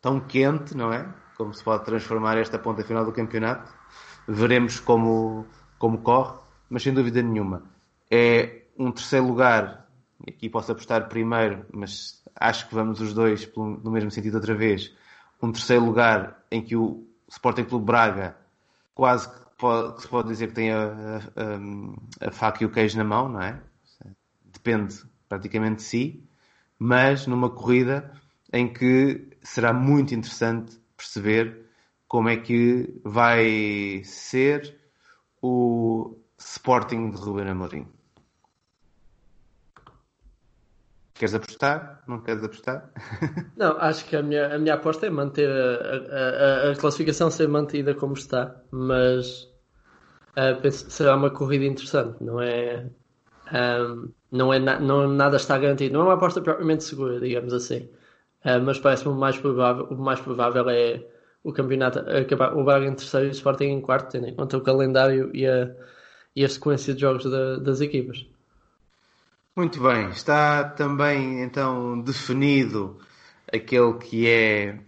Speaker 1: tão quente, não é? Como se pode transformar esta ponta final do campeonato. Veremos como, como corre, mas sem dúvida nenhuma. É um terceiro lugar aqui posso apostar primeiro, mas acho que vamos os dois no mesmo sentido outra vez. Um terceiro lugar em que o Sporting Clube Braga quase que, pode, que se pode dizer que tem a, a, a, faca e o queijo na mão, não é? Depende praticamente de si, mas numa corrida em que será muito interessante perceber como é que vai ser o Sporting de Ruben Amorim. Queres apostar? Não queres apostar?
Speaker 2: Não, acho que a minha, a minha aposta é manter a, a, a classificação ser mantida como está, mas uh, penso será uma corrida interessante, não é? Um, não é na, não, nada está garantido. Não é uma aposta propriamente segura, digamos assim. Uh, mas parece-me o mais provável, o mais provável é o campeonato acabar o Braga em terceiro e o Sporting em quarto, tendo em conta o calendário e a, e a sequência de jogos da, das equipas.
Speaker 1: Muito bem, está também então definido aquele que é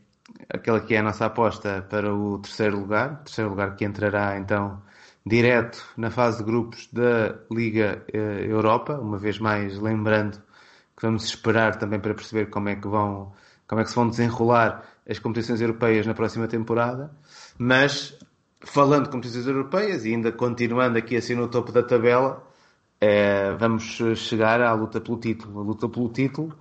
Speaker 1: aquela que é a nossa aposta para o terceiro lugar, terceiro lugar que entrará então direto na fase de grupos da Liga eh, Europa, uma vez mais lembrando que vamos esperar também para perceber como é que vão como é que se vão desenrolar as competições europeias na próxima temporada, mas falando de competições europeias e ainda continuando aqui assim no topo da tabela, é, vamos chegar à luta pelo título. A luta pelo título,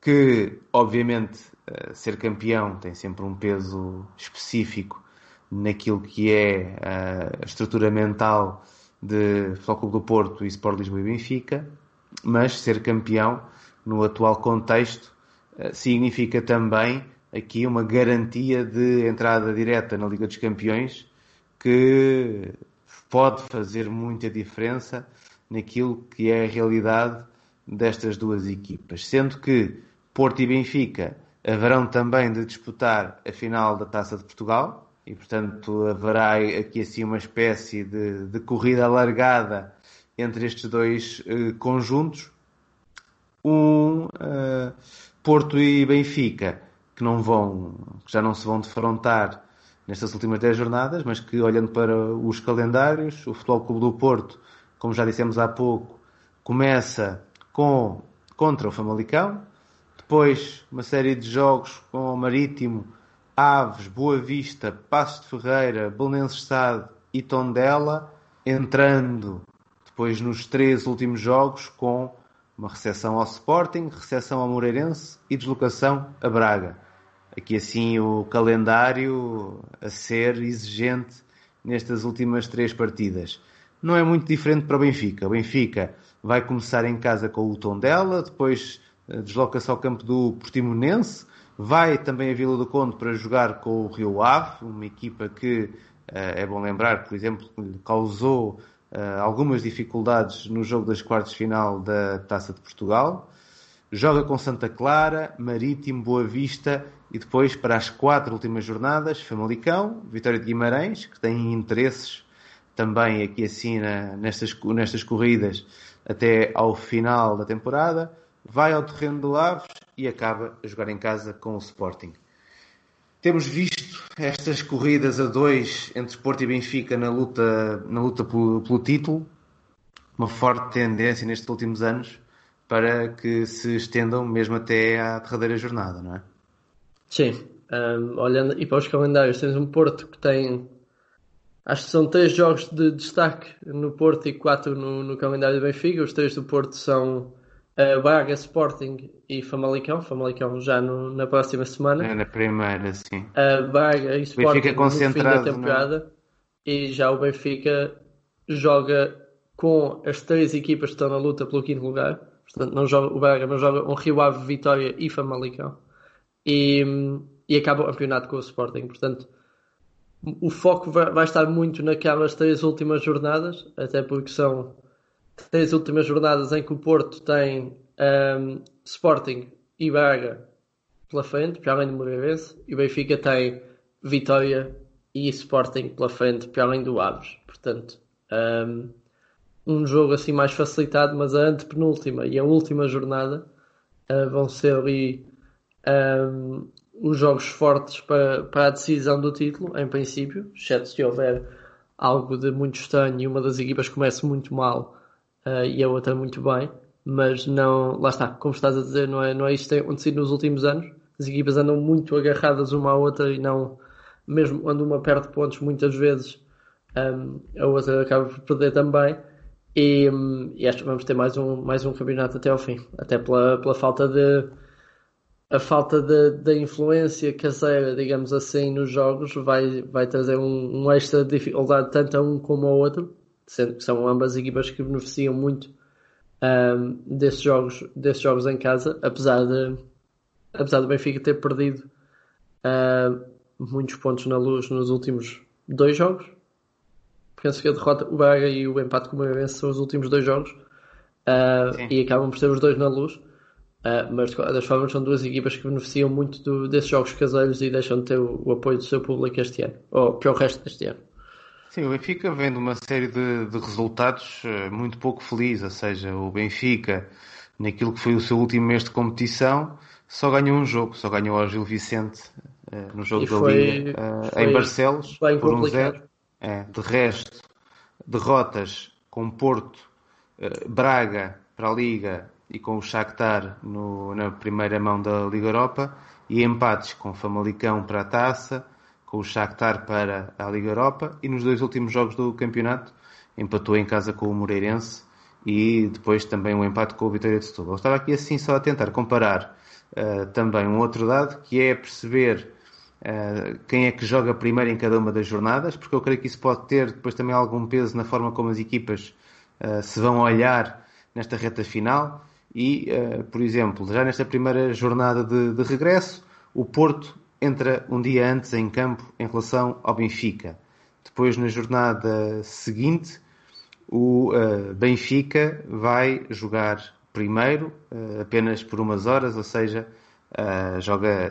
Speaker 1: que obviamente eh, ser campeão tem sempre um peso específico naquilo que é eh, a estrutura mental de Futebol Clube do Porto e Sport Lisboa e Benfica, mas ser campeão no atual contexto significa também aqui uma garantia de entrada direta na Liga dos Campeões que pode fazer muita diferença naquilo que é a realidade destas duas equipas. Sendo que Porto e Benfica haverão também de disputar a final da Taça de Portugal e, portanto, haverá aqui assim uma espécie de, de corrida alargada entre estes dois uh, conjuntos. Um uh, Porto e Benfica que não vão, que já não se vão defrontar nestas últimas 10 jornadas, mas que olhando para os calendários, o Futebol Clube do Porto como já dissemos há pouco, começa com contra o Famalicão. Depois, uma série de jogos com o Marítimo, Aves, Boa Vista, Passos de Ferreira, Belenenses Estado e Tondela, entrando depois nos três últimos jogos com uma recepção ao Sporting, recepção ao Moreirense e deslocação a Braga. Aqui assim o calendário a ser exigente nestas últimas três partidas. Não é muito diferente para o Benfica. O Benfica vai começar em casa com o Tondela, depois eh, desloca-se ao campo do Portimonense, vai também a Vila do Conde para jogar com o Rio Ave, uma equipa que, eh, é bom lembrar, por exemplo, causou uh, algumas dificuldades no jogo das quartas final da Taça de Portugal. Joga com Santa Clara, Marítimo, Boa Vista e depois para as quatro últimas jornadas, Famalicão, Vitória de Guimarães, que tem interesses também aqui assim na, nestas, nestas corridas até ao final da temporada, vai ao terreno do Aves e acaba a jogar em casa com o Sporting. Temos visto estas corridas a dois entre Porto e Benfica na luta, na luta pelo, pelo título, uma forte tendência nestes últimos anos para que se estendam mesmo até à derradeira jornada, não é?
Speaker 2: Sim, um, olhando e para os calendários, temos um Porto que tem acho que são três jogos de destaque no Porto e quatro no, no calendário do Benfica. Os três do Porto são uh, Braga, Sporting e Famalicão. Famalicão já no, na próxima semana.
Speaker 1: É na primeira, sim.
Speaker 2: Uh, Braga e Sporting Benfica concentrado no fim da temporada. E já o Benfica joga com as três equipas que estão na luta pelo quinto lugar. Portanto, não joga o Braga, mas joga um Rio Ave, Vitória e Famalicão. E, e acaba o campeonato com o Sporting. Portanto, o foco vai, estar muito naquelas três últimas jornadas, até porque são três últimas jornadas em que o Porto tem um, Sporting e Braga pela frente, para além do Moreirense, e o Benfica tem Vitória e Sporting pela frente, para além do Aves. Portanto, um, um jogo assim mais facilitado, mas a antepenúltima e a última jornada uh, vão ser ali um, os jogos fortes para, para a decisão do título, em princípio, exceto se houver algo de muito estranho e uma das equipas comece muito mal uh, e a outra muito bem, mas não, lá está, como estás a dizer, não é, não é isto que tem acontecido nos últimos anos. As equipas andam muito agarradas uma à outra e não, mesmo quando uma perde pontos, muitas vezes um, a outra acaba por perder também. E, um, e acho que vamos ter mais um, mais um campeonato até ao fim, até pela, pela falta de a falta da influência caseira, digamos assim, nos jogos vai, vai trazer um, um extra dificuldade tanto a um como ao outro sendo que são ambas equipas que beneficiam muito um, desses, jogos, desses jogos em casa, apesar de apesar do Benfica ter perdido uh, muitos pontos na luz nos últimos dois jogos. Penso que a derrota, o Braga e o empate com o Moreirense são os últimos dois jogos uh, e acabam por ser os dois na luz. Uh, mas de qualquer das formas são duas equipas que beneficiam muito do, desses jogos caseiros e deixam de ter o, o apoio do seu público este ano, ou para o resto deste ano.
Speaker 1: Sim, o Benfica vem de uma série de, de, resultados eh, muito pouco felizes, ou seja, o Benfica, naquilo que foi o seu último mês de competição, só ganhou um jogo, só ganhou ao Gil Vicente eh, no jogo e da foi, Liga em Barcelos, por um zero. É, de resto, derrotas com Porto, Braga para a Liga e com o Shakhtar no, na primeira mão da Liga Europa e empates com Famalicão para a Taça, com o Shakhtar para a Liga Europa e nos dois últimos jogos do campeonato empatou em casa com o Moreirense e depois também um empate com o Vitória de Setúbal. Estava aqui assim só a tentar comparar uh, também um outro dado que é perceber uh, quem é que joga primeiro em cada uma das jornadas, porque eu creio que isso pode ter depois também algum peso na forma como as equipas uh, se vão olhar nesta reta final. E, por exemplo, já nesta primeira jornada de, de regresso, o Porto entra um dia antes em campo em relação ao Benfica. Depois, na jornada seguinte, o uh, Benfica vai jogar primeiro, uh, apenas por umas horas, ou seja, uh, joga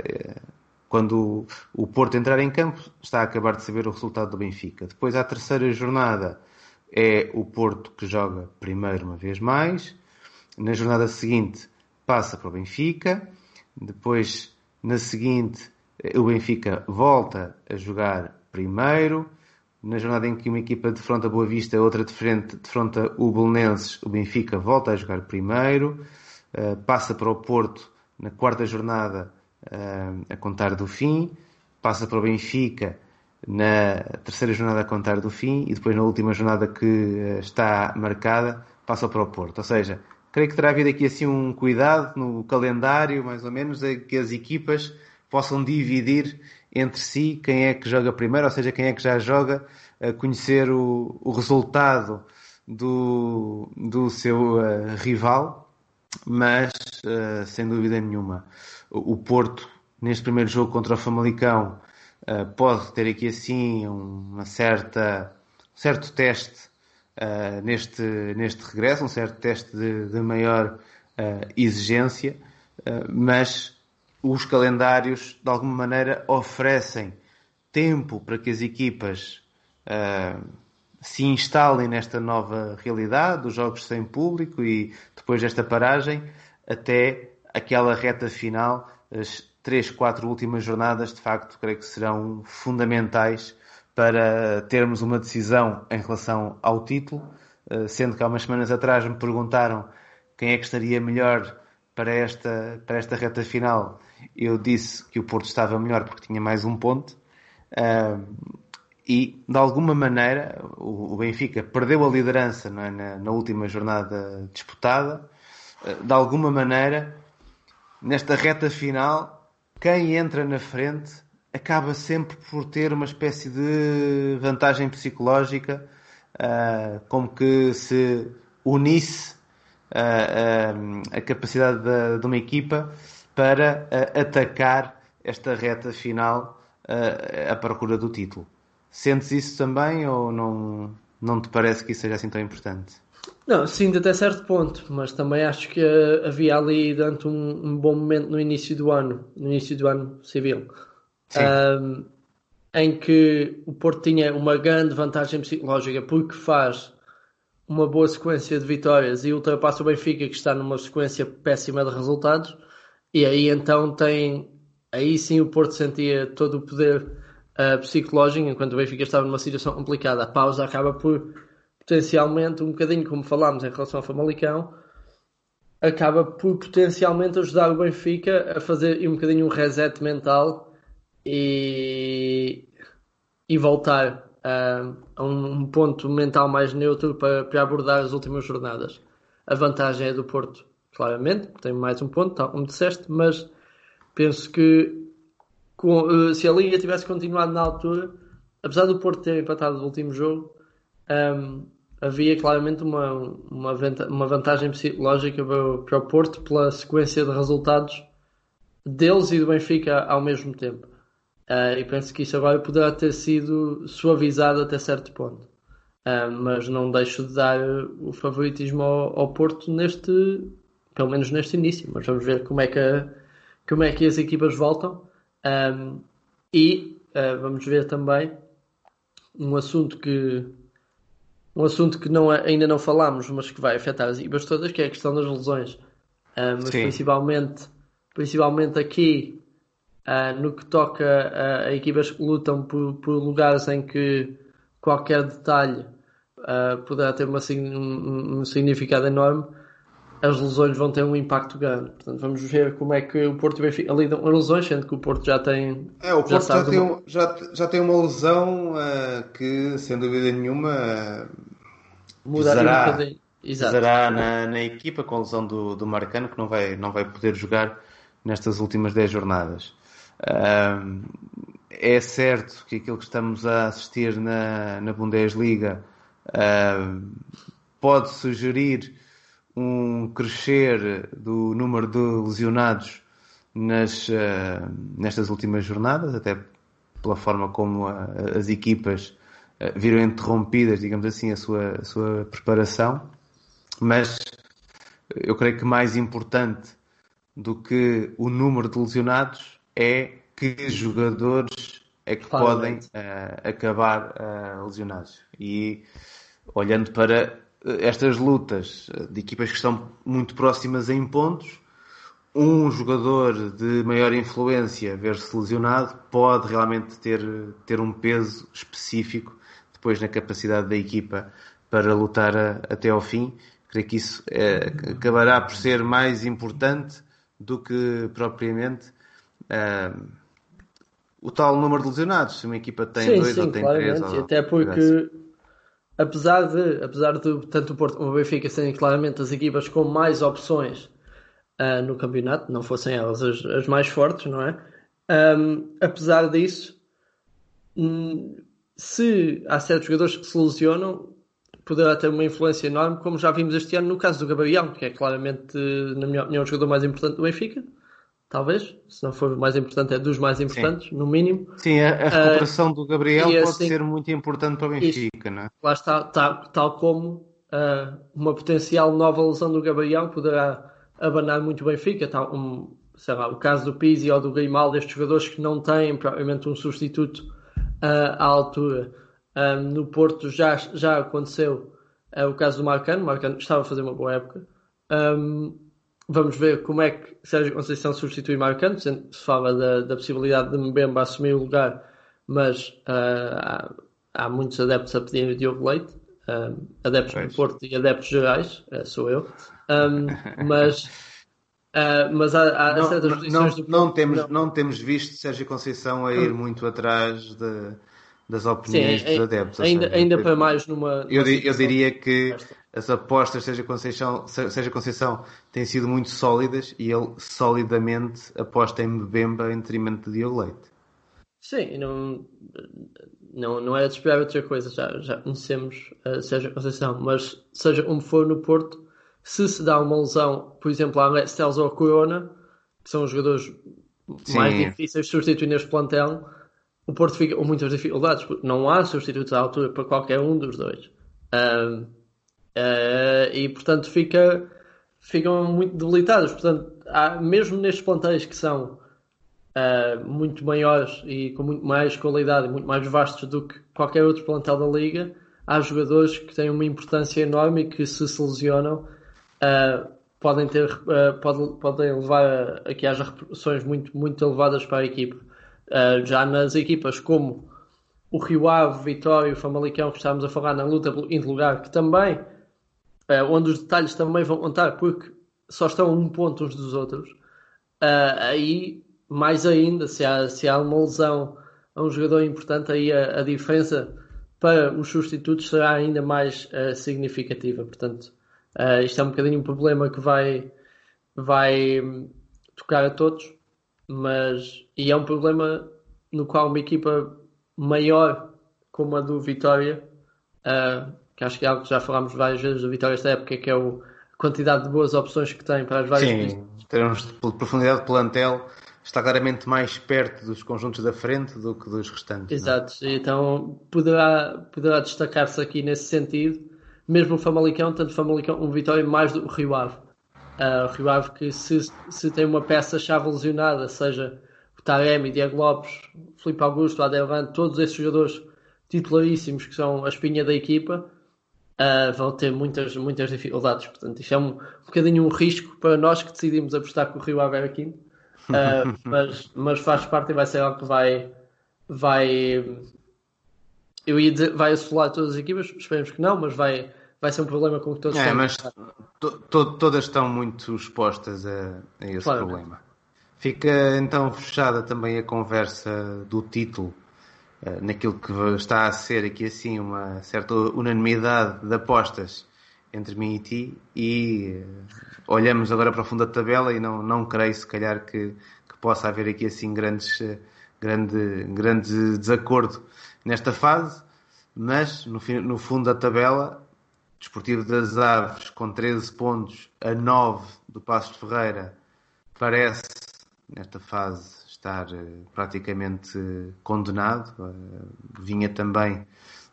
Speaker 1: quando o Porto entrar em campo, está a acabar de saber o resultado do Benfica. Depois, a terceira jornada é o Porto que joga primeiro uma vez mais. Na jornada seguinte, passa para o Benfica. Depois, na seguinte, o Benfica volta a jogar primeiro. Na jornada em que uma equipa defronta Boa Vista, outra defronta o Belenenses, o Benfica volta a jogar primeiro. uh, passa para o Porto na quarta jornada uh, a contar do fim, passa para o Benfica na terceira jornada a contar do fim e depois na última jornada que está marcada passa para o Porto. Ou seja, creio que terá havido aqui assim um cuidado no calendário, mais ou menos, é que as equipas possam dividir entre si quem é que joga primeiro, ou seja, quem é que já joga, conhecer o, o resultado do, do seu uh, rival, mas uh, sem dúvida nenhuma, o, o, Porto, neste primeiro jogo contra o Famalicão, uh, pode ter aqui assim uma certa, um certo teste neste, neste regresso, um certo teste de, de maior exigência, mas os calendários de alguma maneira oferecem tempo para que as equipas se instalem nesta nova realidade dos jogos sem público e depois desta paragem até aquela reta final, as três, quatro últimas jornadas, de facto, creio que serão fundamentais para termos uma decisão em relação ao título, eh, sendo que há umas semanas atrás me perguntaram quem é que estaria melhor para esta, para esta reta final. Eu disse que o Porto estava melhor porque tinha mais um ponto e de alguma maneira o, Benfica perdeu a liderança é? na, na, última jornada disputada. Eh, de alguma maneira, nesta reta final, quem entra na frente acaba sempre por ter uma espécie de vantagem psicológica, uh, como que se unisse uh, a capacidade de, uma equipa para atacar esta reta final à procura do título. Sentes isso também ou não, não te parece que isso seja assim tão importante?
Speaker 2: Não, sinto até certo ponto, mas também acho que havia ali durante um, um, bom momento no início do ano, no início do ano civil, um, em que o Porto tinha uma grande vantagem psicológica porque faz uma boa sequência de vitórias e ultrapassa o Benfica que está numa sequência péssima de resultados e aí então tem aí sim o Porto sentia todo o poder uh, psicológico, enquanto o Benfica estava numa situação complicada. A pausa acaba por, potencialmente, um bocadinho como falámos em relação ao Famalicão, acaba por potencialmente ajudar o Benfica a fazer um bocadinho um reset mental e, e voltar a, a um ponto mental mais neutro para, para abordar as últimas jornadas. A vantagem é do Porto, claramente, tem mais um ponto, tal como disseste, mas penso que com, uh, se a Liga tivesse continuado na altura, apesar do Porto ter empatado o último jogo, um, ehm, havia claramente uma, uma, uma vantagem psicológica para, para, o Porto pela sequência de resultados deles e do Benfica ao mesmo tempo. Uh, e penso que isso agora poderá ter sido suavizado até certo ponto. Uh, mas não deixo de dar o favoritismo ao, ao, Porto neste, pelo menos neste início. Mas vamos ver como é que, como é que as equipas voltam. Um, e uh, vamos ver também um assunto que um assunto que não, ainda não falámos, mas que vai afetar as equipas todas, que é a questão das lesões. Mas principalmente, principalmente aqui uh, no que toca a, a, equipas que lutam por, por lugares em que qualquer detalhe poderá ter uma, um, um significado enorme as lesões vão ter um impacto grande. Portanto, vamos ver como é que o Porto e o Benfica lidam as lesões, sendo que o Porto já tem.
Speaker 1: É, o Porto já, já tem, uma... já, já tem uma lesão uh, que, sem dúvida nenhuma, uh, mudará, pesará na, na, equipa com a lesão do, do Marcano, que não vai, não vai poder jogar nestas últimas 10 jornadas. É certo que aquilo que estamos a assistir na, na Bundesliga pode sugerir um crescer do número de lesionados nas, nestas últimas jornadas, até pela forma como as equipas uh, viram interrompidas, digamos assim, a sua, a sua preparação. Mas eu creio que mais importante do que o número de lesionados é que jogadores é que podem uh, acabar lesionados. E olhando para estas lutas de equipas que estão muito próximas em pontos, um jogador de maior influência ver-se lesionado pode realmente ter, ter um peso específico depois na capacidade da equipa para lutar a, até ao fim. creio que isso é, acabará por ser mais importante do que propriamente uh, o tal número de lesionados. Se uma equipa tem sim, dois sim, ou tem três. Ou...
Speaker 2: Até porque, apesar de, apesar de tanto o Porto como o Benfica serem claramente as equipas com mais opções uh, no campeonato, não fossem elas as, as mais fortes, não é? Um, apesar disso, hum, se há certos jogadores que se lesionam, poderá ter uma influência enorme, como já vimos este ano no caso do Gabriel, que é claramente, na minha opinião, o jogador mais importante do Benfica. Talvez, se não for o mais importante, é dos mais importantes, Sim. no mínimo.
Speaker 1: Sim, a, a recuperação uh, do Gabriel pode assim, ser muito importante para o Benfica, não é?
Speaker 2: Lá está, tal, tal como uh, uma potencial nova lesão do Gabriel poderá abanar muito o Benfica, tal, um, sei lá, o caso do Pizzi ou do Grimaldo, estes jogadores que não têm provavelmente um substituto uh, à altura. Um, no Porto já, já aconteceu o caso do Marcano, o Marcano estava a fazer uma boa época. Um, vamos ver como é que Sérgio Conceição substitui Marcano, se fala da, da possibilidade de Mbemba assumir o lugar, mas uh, há, há, muitos adeptos a pedir o Diogo Leite, adeptos pois. do Porto e adeptos gerais, sou eu. Um, mas Uh, mas há, há
Speaker 1: não, certas posições não, do... não, temos, não. não temos visto Sérgio Conceição a ir hum. muito atrás de, das opiniões Sim, dos adeptos.
Speaker 2: Ainda, seja, ainda para mais numa.
Speaker 1: Eu, eu diria que as apostas Sérgio Conceição, Sérgio Conceição têm sido muito sólidas e ele solidamente aposta em Mbemba em detrimento de Diogo Leite.
Speaker 2: Sim, não, não, não é de esperar outra coisa, já, já conhecemos a Sérgio Conceição, mas seja como for no Porto se se dá uma lesão, por exemplo, a Alex Telles ou a Corona, que são os jogadores Sim. mais difíceis de substituir neste plantel, o Porto fica com muitas dificuldades, porque não há substitutos à altura para qualquer um dos dois. uh, e portanto fica, ficam muito debilitados. Portanto, há, mesmo nestes plantéis que são uh, muito maiores e com muito mais qualidade e muito mais vastos do que qualquer outro plantel da Liga, há jogadores que têm uma importância enorme e que se lesionam uh, podem, ter, uh, pode, podem levar a, a, que haja repercussões muito, muito elevadas para a equipa. Uh, já nas equipas como o Rio Ave, Vitória e o Famalicão, que estávamos a falar na luta em lugar, que também, onde os detalhes também vão contar, porque só estão a um ponto uns dos outros, aí, mais ainda, se há, se há uma lesão a um jogador importante, aí a, a diferença para os substitutos será ainda mais significativa. Portanto, Uh, isto é um bocadinho um problema que vai, vai tocar a todos, mas e é um problema no qual uma equipa maior como a do Vitória, uh, que acho que é algo que já falámos várias vezes do Vitória esta época, que é o, a quantidade de boas opções que tem para as várias
Speaker 1: Sim, termos de profundidade de plantel, está claramente mais perto dos conjuntos da frente do que dos restantes.
Speaker 2: É? Exato, então poderá, poderá destacar-se aqui nesse sentido mesmo o Famalicão, tanto Famalicão o Vitória, mais do Rio Ave. Uh, o Rio Ave que se, se tem uma peça-chave lesionada, seja o Taremi, Diego Lopes, Felipe Augusto, Adelante, todos esses jogadores titularíssimos que são a espinha da equipa, uh, vão ter muitas, muitas dificuldades. Portanto, isto é um, um bocadinho um risco para nós que decidimos apostar que o Rio quinto, uh, mas, mas faz parte e vai ser algo que vai, vai eu ia dizer, vai assolar todas as equipas, esperemos que não, mas vai, vai ser um problema com que todos
Speaker 1: é, mas to, to, todas estão muito expostas a, a esse claro. problema. Fica então fechada também a conversa do título, naquilo que está a ser aqui assim uma certa unanimidade de apostas entre mim e ti, e uh, olhamos agora para o fundo da tabela e não, não creio se calhar que, que possa haver aqui assim grandes, grande, grande desacordo nesta fase, mas no, no fundo da tabela, Desportivo das Aves com 13 pontos a 9 do Passo de Ferreira parece nesta fase estar uh, praticamente condenado. Uh, vinha também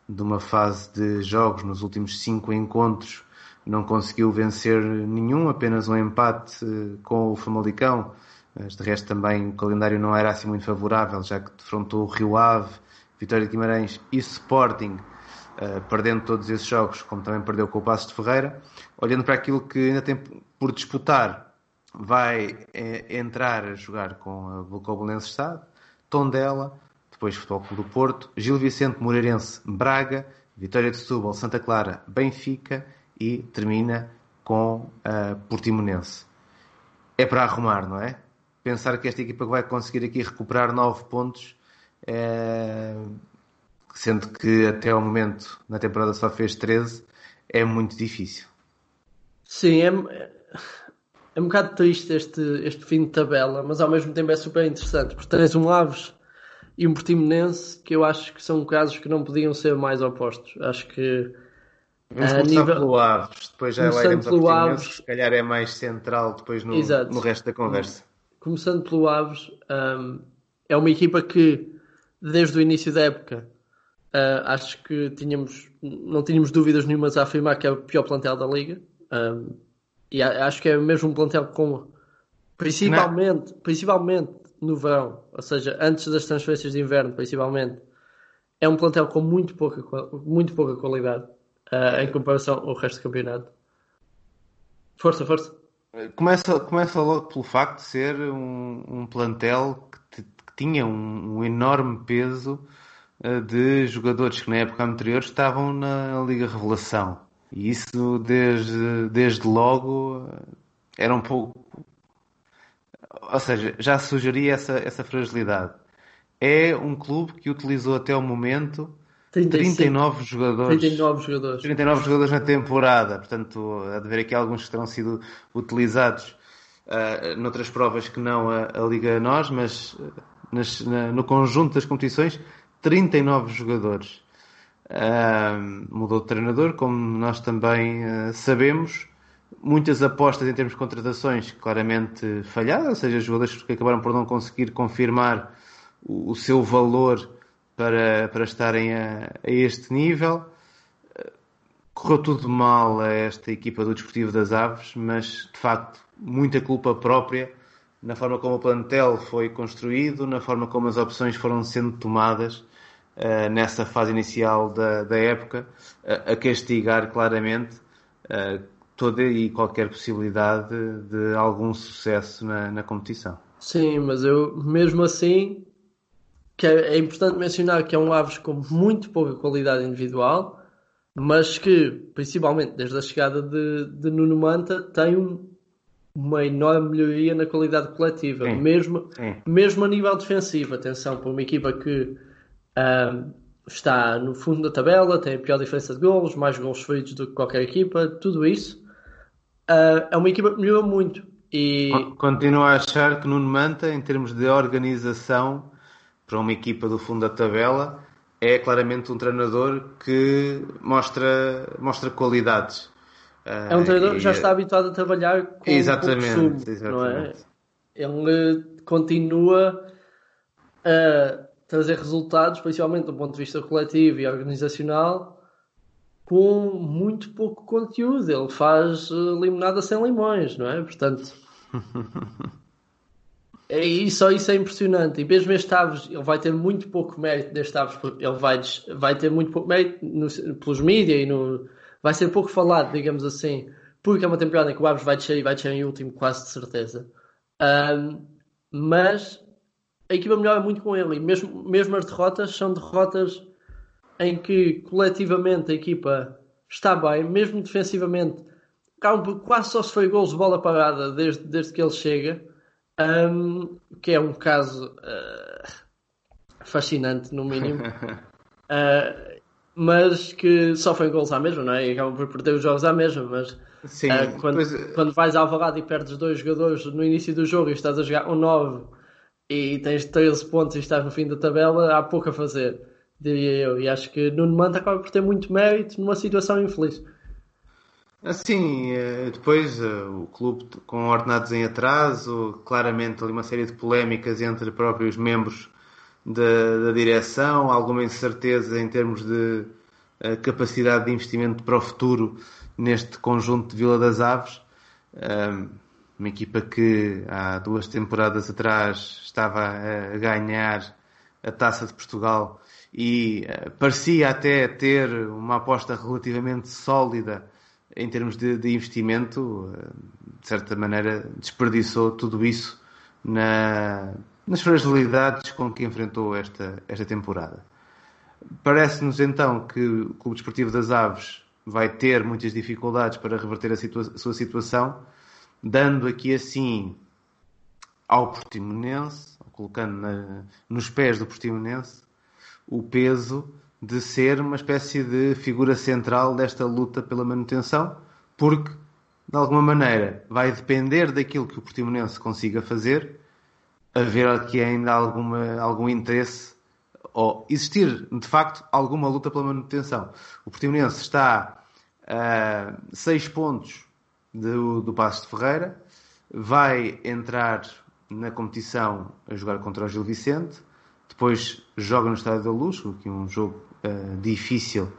Speaker 1: de uma fase de jogos nos últimos cinco encontros, não conseguiu vencer nenhum, apenas um empate com o Famalicão. Mas de resto também o calendário não era assim muito favorável, já que defrontou o Rio Ave Vitória de Guimarães e Sporting, perdendo todos esses jogos, como também perdeu com o Passo de Ferreira. Olhando para aquilo que ainda tem por disputar, vai é, entrar a jogar com a Bucobolense Estado, Tondela, depois Futebol Clube do Porto, Gil Vicente, Moreirense, Braga, Vitória de Setúbal, Santa Clara, Benfica e termina com a Portimonense. É para arrumar, não é? Pensar que esta equipa vai conseguir aqui recuperar 9 pontos, é... sendo que até ao momento na temporada só fez 13, é muito difícil.
Speaker 2: Sim, é, é um bocado triste este, este fim de tabela, mas ao mesmo tempo é super interessante, porque tens um Aves e um Portimonense que eu acho que são casos que não podiam ser mais opostos. Acho que
Speaker 1: Vamos começar nível... pelo Aves, depois já lá iremos ao Portimonense, Aves... se calhar é mais central depois no, no resto da conversa.
Speaker 2: Começando pelo Aves, um, é uma equipa que desde o início da época uh, acho que tínhamos, não tínhamos dúvidas nenhumas a afirmar que é o pior plantel da liga. Um, e acho que é mesmo um plantel com principalmente, principalmente no verão, ou seja, antes das transferências de inverno, principalmente, é um plantel com muito pouca, muito pouca qualidade uh, em comparação ao resto do campeonato. Força, força.
Speaker 1: Começa, começa logo pelo facto de ser um, um plantel que, que tinha um, um, enorme peso uh, de jogadores que na época anterior estavam na Liga Revelação. E isso desde, desde logo era um pouco. Ou seja, já sugeria essa, essa fragilidade. É um clube que utilizou até o momento 35. 39 jogadores.
Speaker 2: 39 jogadores.
Speaker 1: 39 jogadores na temporada. Portanto, há de haver aqui alguns que terão sido utilizados uh, noutras provas que não a, a Liga Nós, mas nas, na, no conjunto das competições, 39 jogadores. Mudou de treinador, como nós também uh, sabemos. Muitas apostas em termos de contratações claramente falhadas, ou seja, jogadores que acabaram por não conseguir confirmar o, o seu valor para, para estarem a, a, este nível. Correu tudo mal a esta equipa do Desportivo das Aves, mas de facto muita culpa própria na forma como o plantel foi construído, na forma como as opções foram sendo tomadas uh, nessa fase inicial da, da época, uh, a castigar claramente uh, toda e qualquer possibilidade de, algum sucesso na, na competição.
Speaker 2: Sim, mas eu mesmo assim que é, é, importante mencionar que é um Aves com muito pouca qualidade individual, mas que, principalmente desde a chegada de, de Nuno Manta, tem um, uma enorme melhoria na qualidade coletiva, sim, mesmo, sim. mesmo a nível defensivo. Atenção, para uma equipa que está no fundo da tabela, tem a pior diferença de golos, mais golos feitos do que qualquer equipa, tudo isso. Uh, é uma equipa que melhorou muito. E...
Speaker 1: Continuo a achar que Nuno Manta, em termos de organização para uma equipa do fundo da tabela, é claramente um treinador que mostra, mostra qualidades.
Speaker 2: É um treinador que já está habituado a trabalhar com
Speaker 1: exatamente, sumo, exatamente. não é?
Speaker 2: Ele continua a trazer resultados, principalmente do ponto de vista coletivo e organizacional, com muito pouco conteúdo. Ele faz eh, limonada sem limões, não é? Portanto, é, e só isso é impressionante. E mesmo este Aves, ele vai ter muito pouco mérito deste Aves, ele vai, vai ter muito pouco mérito no, pelos mídias e no, vai ser pouco falado, digamos assim, porque é uma temporada em que o Aves vai descer e vai descer em último, quase de certeza. Um, mas a equipa melhora muito com ele. E mesmo, mesmo as derrotas são derrotas em que coletivamente a equipa está bem, mesmo defensivamente. Quase só se foi gols de bola parada desde, desde que ele chega, um, que é um caso uh, fascinante, no mínimo. uh, mas que sofrem gols à mesma, não é? E acabam por perder os jogos à mesma, mas Sim, uh, quando, pois... quando vais ao Alvalade e perdes dois jogadores no início do jogo e estás a jogar um 9 e tens 13 pontos e estás no fim da tabela, há pouco a fazer, diria eu. E acho que Nuno Manta acaba por ter muito mérito numa situação infeliz.
Speaker 1: Assim, eh, depois eh, o clube com ordenados em atraso, claramente ali uma série de polémicas entre próprios membros da, da direção, alguma incerteza em termos de eh, capacidade de investimento para o futuro neste conjunto de Vila das Aves uma equipa que há duas temporadas atrás estava a ganhar a Taça de Portugal e uh, parecia até ter uma aposta relativamente sólida em termos de, de investimento, uh, de certa maneira desperdiçou tudo isso na, nas fragilidades com que enfrentou esta, esta temporada. Parece-nos então que o Clube Desportivo das Aves vai ter muitas dificuldades para reverter a, situa a sua situação, dando aqui assim ao Portimonense, colocando na, nos pés do Portimonense, o peso de ser uma espécie de figura central desta luta pela manutenção, porque, de alguma maneira, vai depender daquilo que o Portimonense consiga fazer, haver aqui ainda alguma, algum interesse ou existir, de facto, alguma luta pela manutenção. O Portimonense está a seis pontos do, do Passo de Ferreira, vai entrar na competição a jogar contra o Gil Vicente, depois joga no Estádio da Luz, que é um jogo uh, difícil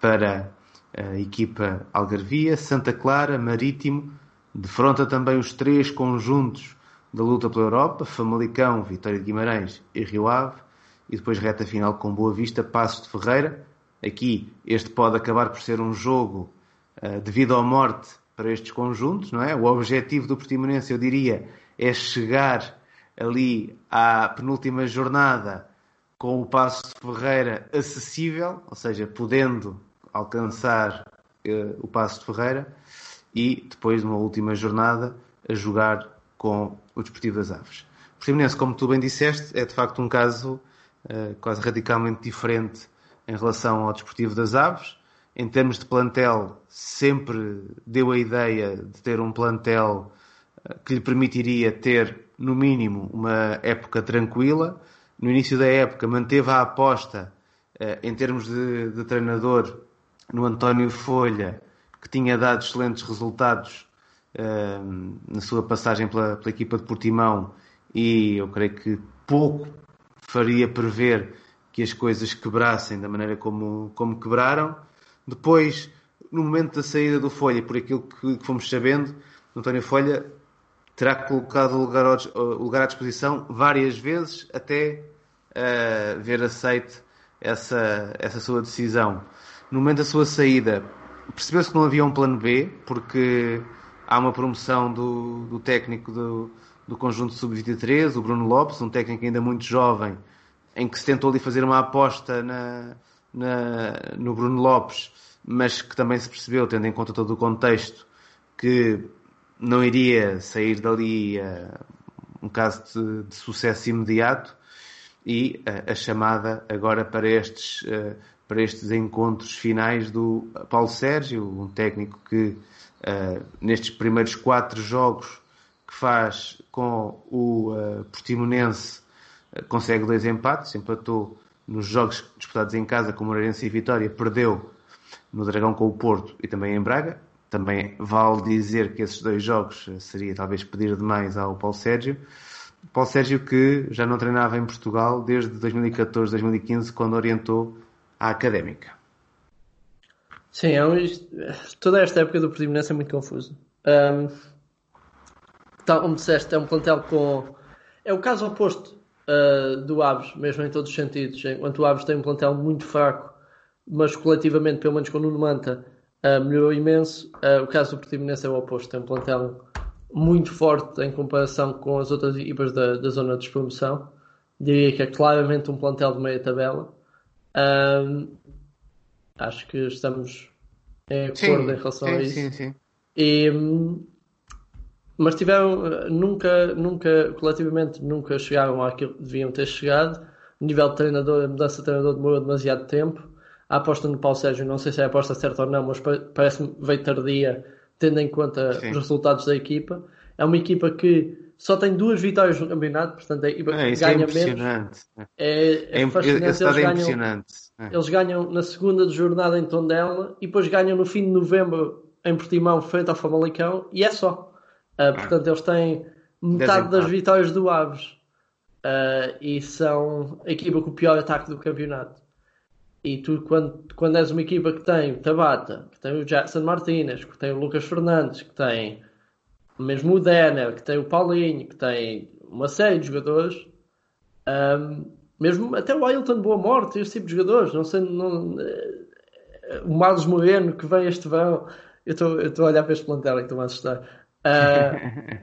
Speaker 1: para a equipa Algarvia, Santa Clara, Marítimo, defronta também os três conjuntos da luta pela Europa, Famalicão, Vitória de Guimarães e Rio Ave, e depois reta final com Boa Vista, Passos de Ferreira. Aqui este pode acabar por ser um jogo uh, de vida ou morte para estes conjuntos, não é? O objetivo do Portimonense, eu diria, é chegar ali à penúltima jornada com o Passo de Ferreira acessível, ou seja, podendo alcançar uh, o Passo de Ferreira e depois, numa última jornada, a jogar com o Desportivo das Aves. O Portimonense, como tu bem disseste, é de facto um caso uh, quase radicalmente diferente em relação ao Desportivo das Aves. Em termos de plantel, sempre deu a ideia de ter um plantel uh, que lhe permitiria ter, no mínimo, uma época tranquila. No início da época, manteve a aposta uh, em termos de, de treinador no António Folha, que tinha dado excelentes resultados na sua passagem pela, pela equipa de Portimão e eu creio que pouco faria prever que as coisas quebrassem da maneira como, como quebraram. Depois, no momento da saída do Folha, por aquilo que, fomos sabendo, António Folha terá colocado o lugar, lugar à disposição várias vezes até uh, ver aceite essa, essa sua decisão. No momento da sua saída, percebeu-se que não havia um plano B, porque há uma promoção do, do técnico do, do conjunto sub-23, o Bruno Lopes, um técnico ainda muito jovem, em que se tentou ali fazer uma aposta na, na, no Bruno Lopes, mas que também se percebeu, tendo em conta todo o contexto, que não iria sair dali uh, um caso de, de, sucesso imediato. E uh, a chamada agora para estes, uh, para estes encontros finais do Paulo Sérgio, um técnico que nestes primeiros quatro jogos que faz com o Portimonense, consegue dois empates, empatou nos jogos disputados em casa com o Moreirense e Vitória, perdeu no Dragão com o Porto e também em Braga. Também vale dizer que esses dois jogos seria talvez pedir demais ao Paulo Sérgio. Paulo Sérgio que já não treinava em Portugal desde 2014, 2015, quando orientou a Académica.
Speaker 2: Sim, é um, toda esta época do Portimonense é muito confuso. Um, como disseste, é um plantel com. É o caso oposto uh, do Aves, mesmo em todos os sentidos. Enquanto o Aves tem um plantel muito fraco, mas coletivamente, pelo menos com o Nuno Manta, uh, melhorou imenso. Uh, o caso do Portimonense é o oposto, tem um plantel muito forte em comparação com as outras equipas da, da zona de despromoção. Diria que é claramente um plantel de meia tabela. Um, acho que estamos em acordo sim, em relação
Speaker 1: sim,
Speaker 2: a isso.
Speaker 1: Sim, sim.
Speaker 2: E, mas tiveram, nunca, nunca, coletivamente, nunca chegaram àquilo que deviam ter chegado. O nível de treinador, a mudança de treinador demorou demasiado tempo. A aposta no Paulo Sérgio, não sei se é a aposta certa ou não, mas parece-me veio tardia, tendo em conta sim. os resultados da equipa. É uma equipa que só tem duas vitórias no campeonato, portanto a equipa
Speaker 1: é,
Speaker 2: ganha
Speaker 1: é
Speaker 2: menos. É, é, é fascinante. Eles
Speaker 1: é
Speaker 2: ganham,
Speaker 1: impressionante.
Speaker 2: É. Eles ganham na segunda de jornada em Tondela e depois ganham no fim de novembro em Portimão, frente ao Famalicão, e é só. Uh, portanto, eles têm metade das vitórias do Aves uh, e são a equipa com o pior ataque do campeonato. E tu, quando, quando és uma equipa que tem o Tabata, que tem o Jackson Martinez, que tem o Lucas Fernandes, que tem mesmo o Denner, que tem o Paulinho, que tem uma série de jogadores, um, mesmo até o Ailton Boa Morte, esse tipo de jogadores, não sei, não, eh, o Marlos Moreno que vem este verão, eu estou a olhar para este plantel e estou a assustar. Uh,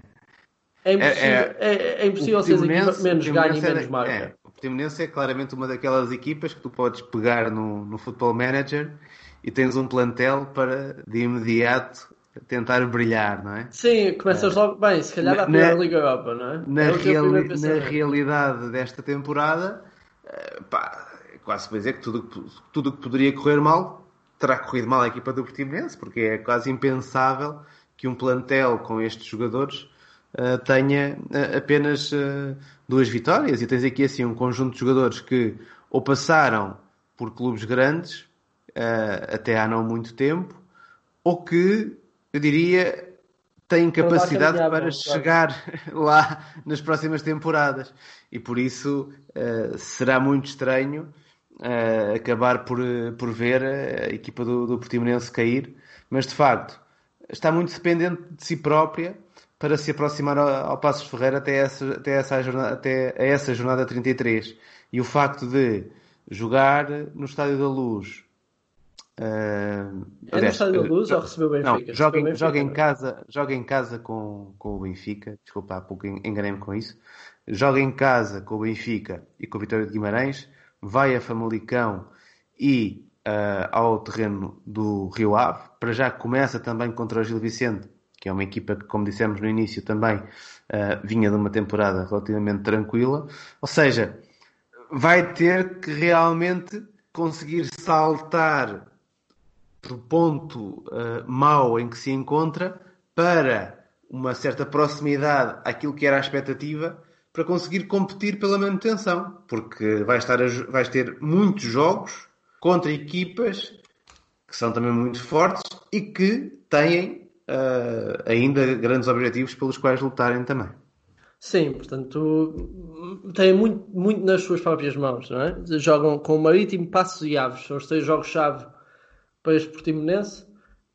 Speaker 2: é impossível, é, é, é impossível ser a equipa menos ganha e menos marca.
Speaker 1: É, Portimonense é claramente uma daquelas equipas que tu podes pegar no, no Football Manager e tens um plantel para de imediato tentar brilhar, não é?
Speaker 2: Sim, começas é. logo. Bem, se calhar a pior Liga Europa, não é?
Speaker 1: Na, é reali na realidade desta temporada, eh, pá, é quase para dizer que tudo tudo que poderia correr mal terá corrido mal a equipa do Portimonense, porque é quase impensável que um plantel com estes jogadores uh, tenha uh, apenas uh, duas vitórias. E tens aqui assim um conjunto de jogadores que ou passaram por clubes grandes até há não muito tempo, ou que, eu diria, têm capacidade para chegar lá nas próximas temporadas. E por isso será muito estranho acabar por, por ver a equipa do, do Portimonense cair, mas de facto está muito dependente de si própria para se aproximar ao, ao Passos Ferreira até essa, até, essa jornada, até a essa jornada 33. E o facto de jogar no Estádio da Luz.
Speaker 2: Uh, é no Estádio da Luz uh, ou recebeu o Benfica?
Speaker 1: Não, joga, Benfica, joga, em casa, joga em casa com, com o Benfica. Desculpa, há pouco enganei-me com isso. Joga em casa com o Benfica e com o Vitória de Guimarães. Vai a Famalicão e uh, ao terreno do Rio Ave. Para já começa também contra o Gil Vicente, que é uma equipa que, como dissemos no início, também uh, vinha de uma temporada relativamente tranquila. Ou seja, vai ter que realmente conseguir saltar do ponto uh, mau em que se encontra para uma certa proximidade àquilo que era a expectativa para conseguir competir pela manutenção, porque vai estar a, vais ter muitos jogos contra equipas que são também muito fortes e que têm uh, ainda grandes objetivos pelos quais lutarem também.
Speaker 2: Sim, portanto, têm muito, muito nas suas próprias mãos, não é? Jogam com o Marítimo, Passos e Aves, são os três jogos-chave para este Portimonense,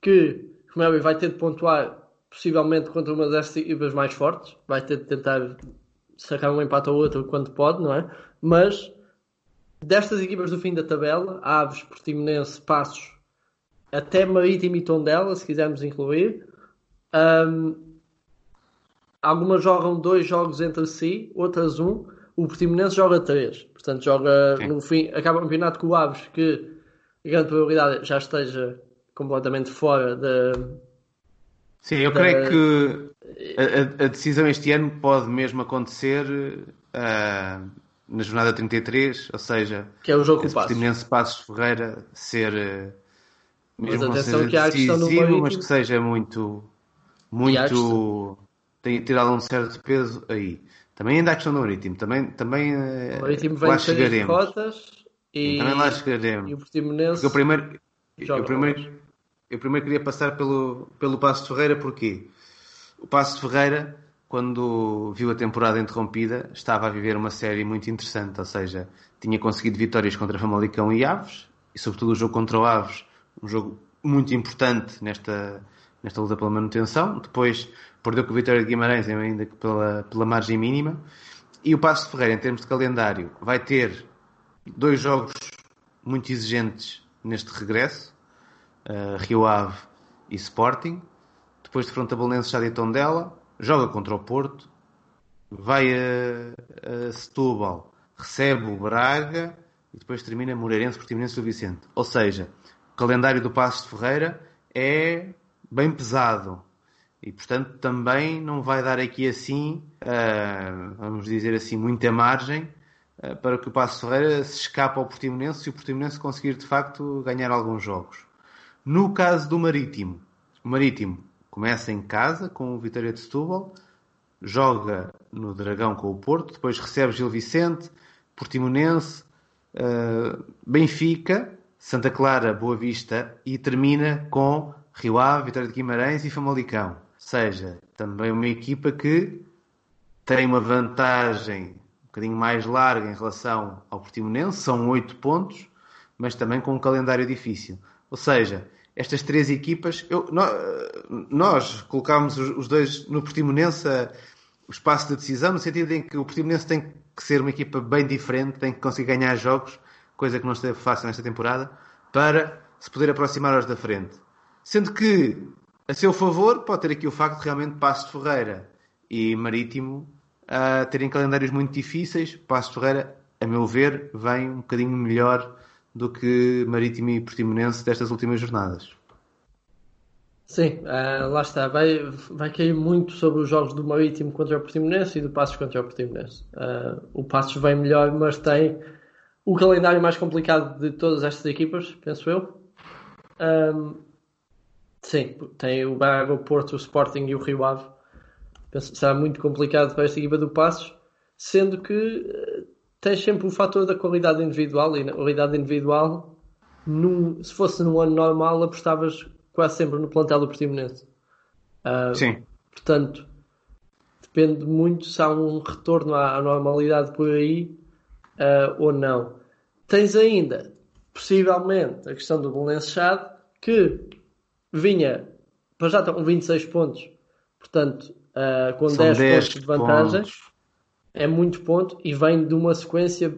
Speaker 2: que, como é vai ter de pontuar possivelmente contra uma das equipas mais fortes, vai ter de tentar sacar um empate ou outro quando pode, não é? Mas destas equipas do fim da tabela, Aves, Portimonense, Passos, até Marítimo e Tondela, se quisermos incluir, um, algumas jogam dois jogos entre si, outras um. O Portimonense joga três, portanto joga Sim. no fim, acaba o campeonato com o Aves, que a grande probabilidade já esteja completamente fora da.
Speaker 1: Sim, eu da... creio que a, a, decisão este ano pode mesmo acontecer uh, na jornada 33, ou seja,
Speaker 2: que é o jogo
Speaker 1: que Portimonense Passos Ferreira ser eh,
Speaker 2: mesmo mas atenção que há a questão
Speaker 1: do mas que seja muito muito tem tirado um certo peso aí. Também ainda há a questão do Marítimo, também, também
Speaker 2: eh, o Marítimo vem lá chegaremos. E...
Speaker 1: Também lá chegaremos.
Speaker 2: E o Portimonense
Speaker 1: Porque eu primeiro, eu primeiro, eu primeiro queria passar pelo, pelo Passo de Ferreira, porquê? O Passo de Ferreira quando viu a temporada interrompida, estava a viver uma série muito interessante, ou seja, tinha conseguido vitórias contra Famalicão e Aves, e sobretudo o jogo contra o Aves, um jogo muito importante nesta, nesta luta pela manutenção. Depois perdeu com o Vitória de Guimarães, ainda que pela, pela margem mínima. E o Passo de Ferreira, em termos de calendário, vai ter dois jogos muito exigentes neste regresso, uh, Rio Ave e Sporting. Depois de Frontabelense, já de Tondela joga contra o Porto, vai a, a Setúbal, recebe o Braga e depois termina Moreirense, Portimonense e Vicente. Ou seja, o calendário do Passo de Ferreira é bem pesado e portanto também não vai dar aqui assim, uh, vamos dizer assim, muita margem uh, para que o Passo Ferreira se escape ao Portimonense e o Portimonense conseguir de facto ganhar alguns jogos. No caso do Marítimo, o Marítimo Começa em casa com o Vitória de Setúbal, joga no Dragão com o Porto, depois recebe Gil Vicente, Portimonense, uh, Benfica, Santa Clara, Boa Vista e termina com Rio Ave, Vitória de Guimarães e Famalicão. Ou seja, também uma equipa que tem uma vantagem um bocadinho mais larga em relação ao Portimonense, são oito pontos, mas também com um calendário difícil. Ou seja, estas três equipas, eu, nós, colocámos os, dois no Portimonense o espaço de decisão, no sentido em que o Portimonense tem que ser uma equipa bem diferente, tem que conseguir ganhar jogos, coisa que não esteve fácil nesta temporada, para se poder aproximar aos da frente. Sendo que, a seu favor, pode ter aqui o facto de realmente Passo de Ferreira e Marítimo uh, terem calendários muito difíceis. Passo de Ferreira a meu ver, vem um bocadinho melhor do que Marítimo e Portimonense destas últimas jornadas.
Speaker 2: Sim, uh, lá está. Vai, vai cair muito sobre os jogos do Marítimo contra o Portimonense e do Passos contra o Portimonense. Uh, o Passos vem melhor, mas tem o calendário mais complicado de todas estas equipas, penso eu. Um, sim, tem o Braga, o Porto, o Sporting e o Rio Ave. Penso será muito complicado para esta equipa do Passos, sendo que tens sempre o fator da qualidade individual e na qualidade individual, num, se fosse num ano normal, apostavas quase sempre no plantel do Portimonense.
Speaker 1: Uh, Sim.
Speaker 2: Portanto, depende muito se há um retorno à, normalidade por aí uh, ou não. Tens ainda, possivelmente, a questão do Belenenses Chade, que vinha, para já está com 26 pontos, portanto, uh, com 10, 10, pontos de vantagem. Pontos. É muito ponto e vem de uma sequência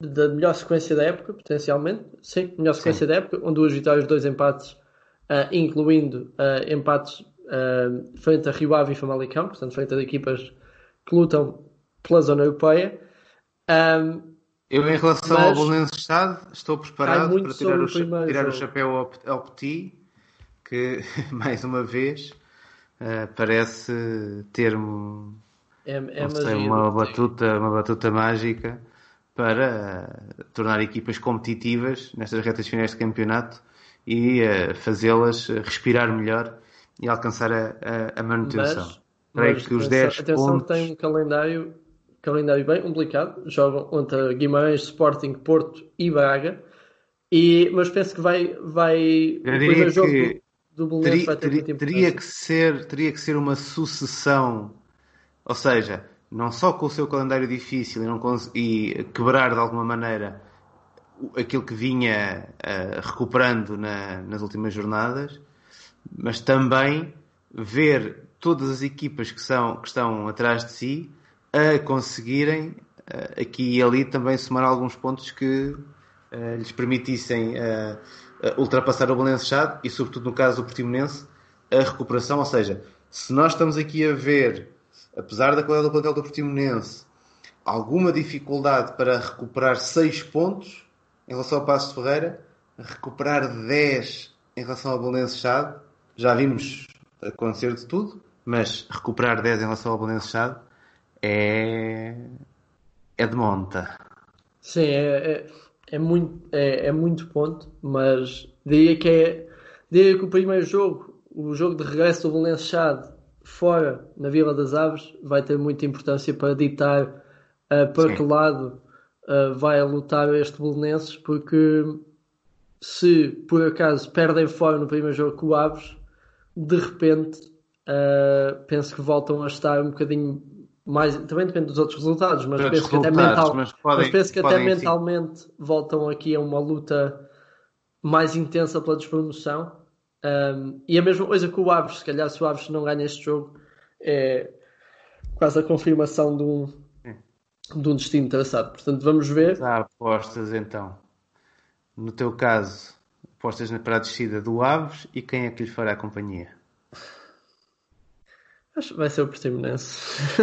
Speaker 2: da melhor sequência da época, potencialmente. Sim, melhor sequência Sim. da época, com duas vitórias, dois empates uh, incluindo uh, empates uh, frente a Rio Ave e Famalicão, portanto, frente a equipas que lutam pela zona europeia. Um,
Speaker 1: eu, em relação ao Bolonense Estado, estou preparado para tirar, o, o tirar o chapéu ao, ao Petit, que, mais uma vez, parece ter um, é, é sei, uma, batuta, uma batuta mágica para uh, tornar equipas competitivas nestas retas finais de campeonato e uh, fazê-las respirar melhor e alcançar a, a, a manutenção. Mas, Creio mas, que os 10
Speaker 2: atenção
Speaker 1: pontos...
Speaker 2: que tem um calendário, calendário bem complicado. Jogam contra Guimarães, Sporting, Porto e Braga. E, mas penso que vai, vai
Speaker 1: Eu o primeiro jogo do, do teria, ter teria, teria que ser Teria que ser uma sucessão, ou seja, não só com o seu calendário difícil e, não e quebrar de alguma maneira aquilo que vinha uh, recuperando na, nas últimas jornadas, mas também ver todas as equipas que, são, que estão atrás de si a conseguirem uh, aqui e ali também somar alguns pontos que uh, lhes permitissem ultrapassar o Valenciado e, sobretudo no caso do Portimonense, a recuperação. Ou seja, se nós estamos aqui a ver, apesar da qualidade do plantel do Portimonense, alguma dificuldade para recuperar 6 pontos, em relação ao Passo de Ferreira, recuperar 10 em relação ao Belenenses Chade. Já vimos acontecer de tudo, mas recuperar 10 em relação ao Belenenses Chade é... é de monta.
Speaker 2: Sim, é, é, é, muito, é, é muito ponto, mas diria que é diria que o primeiro jogo, o jogo de regresso do Belenenses Chade fora na Vila das Aves vai ter muita importância para ditar uh, para Sim. que lado uh, vai lutar este Belenenses, porque se por acaso perdem fora no primeiro jogo com o Aves, de repente uh, penso que voltam a estar um bocadinho mais. Também depende dos outros resultados, mas penso que até, mental, mas podem, mas penso que até mentalmente voltam aqui a uma luta mais intensa pela despromoção. Um, e a mesma coisa com o Aves, se calhar se o Aves não ganha este jogo, é quase a confirmação de um, de um destino traçado. Portanto, vamos ver.
Speaker 1: Há apostas então. No teu caso, apostas para a descida do Aves e quem é que lhe fará a companhia?
Speaker 2: Acho que vai ser o Portimonense.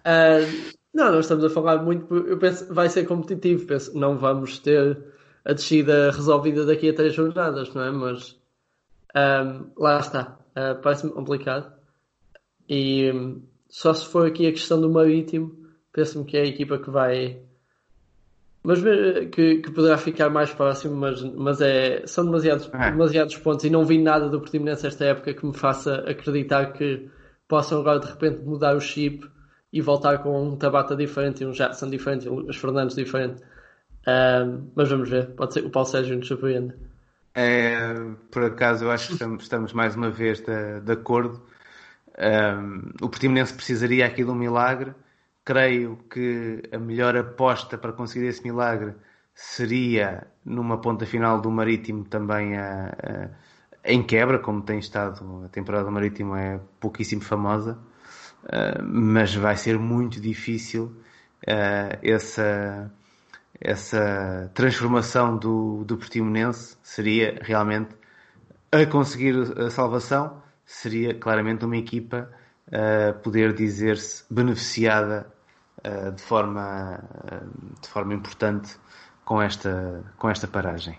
Speaker 2: uh, não, nós estamos a falar muito. Eu penso vai ser competitivo. Penso não vamos ter a descida resolvida daqui a três jornadas, não é? Mas um, lá está. Uh, Parece-me complicado. E um, só se for aqui a questão do Marítimo, penso-me que é a equipa que vai. Mas que, que poderá ficar mais próximo, mas, mas é, são demasiados, é. demasiados pontos e não vi nada do Portimonense esta época que me faça acreditar que possam agora de repente mudar o chip e voltar com um Tabata diferente e um Jackson diferente e um Fernandes diferente. Mas vamos ver, pode ser que o Paulo Sérgio nos surpreenda.
Speaker 1: É, por acaso, eu acho que estamos, estamos mais uma vez de, de acordo um, o Portimonense precisaria aqui de um milagre. Creio que a melhor aposta para conseguir esse milagre seria numa ponta final do Marítimo também a, a, em quebra, como tem estado a temporada do Marítimo é pouquíssimo famosa, uh, mas vai ser muito difícil uh, essa, essa transformação do, do Portimonense seria realmente a conseguir a salvação seria claramente uma equipa a poder dizer-se beneficiada uh, de, forma, de forma importante com esta, com esta paragem.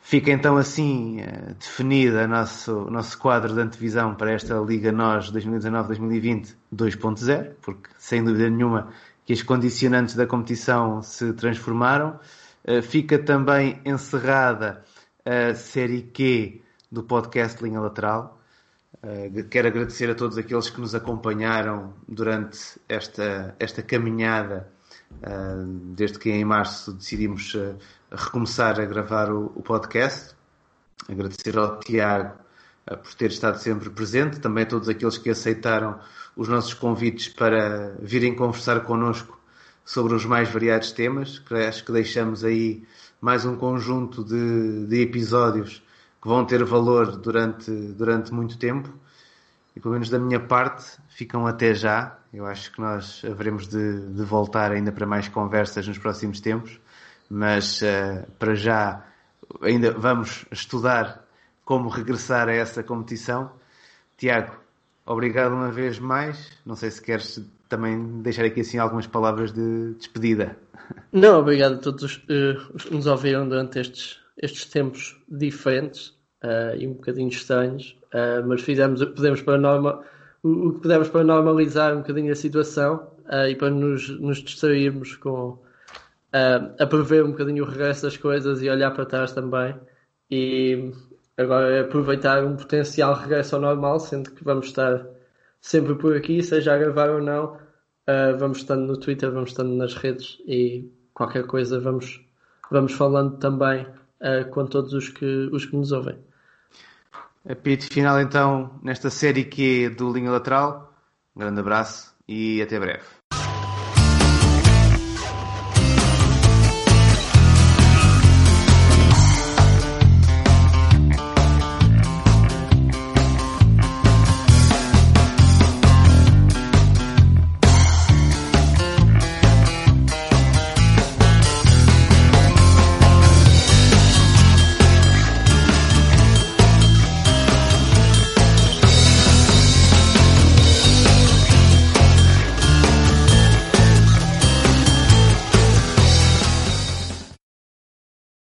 Speaker 1: Fica então assim definida o nosso, nosso quadro de antevisão para esta Liga NOS 2019-2020 2.0, porque sem dúvida nenhuma que as condicionantes da competição se transformaram. Uh, fica também encerrada a série Q do podcast Linha Lateral. Uh, quero agradecer a todos aqueles que nos acompanharam durante esta, esta caminhada, uh, desde que em março decidimos recomeçar a gravar o, o, podcast. Agradecer ao Tiago por ter estado sempre presente, também a todos aqueles que aceitaram os nossos convites para virem conversar connosco sobre os mais variados temas, acho que deixamos aí mais um conjunto de, de episódios que vão ter valor durante, durante muito tempo. E pelo menos da minha parte, ficam até já. Eu acho que nós haveremos de, de voltar ainda para mais conversas nos próximos tempos, mas uh, para já ainda vamos estudar como regressar a essa competição. Tiago, obrigado uma vez mais. Não sei se queres também deixar aqui assim algumas palavras de despedida.
Speaker 2: Não, obrigado a todos os que nos ouviram durante estes, estes tempos diferentes uh, e um bocadinho estranhos, uh, mas fizemos o que podemos para norma, o, que podemos para normalizar um bocadinho a situação e para nos, nos distrairmos com a prever um bocadinho o regresso das coisas e olhar para trás também. E agora é aproveitar um potencial regresso ao normal, sendo que vamos estar sempre por aqui, seja a gravar ou não. Uh, vamos estando no Twitter, vamos estando nas redes e qualquer coisa vamos, vamos falando também uh, com todos os que, os que nos ouvem.
Speaker 1: Apito final então nesta série é do Linha Lateral. Um grande abraço e até breve.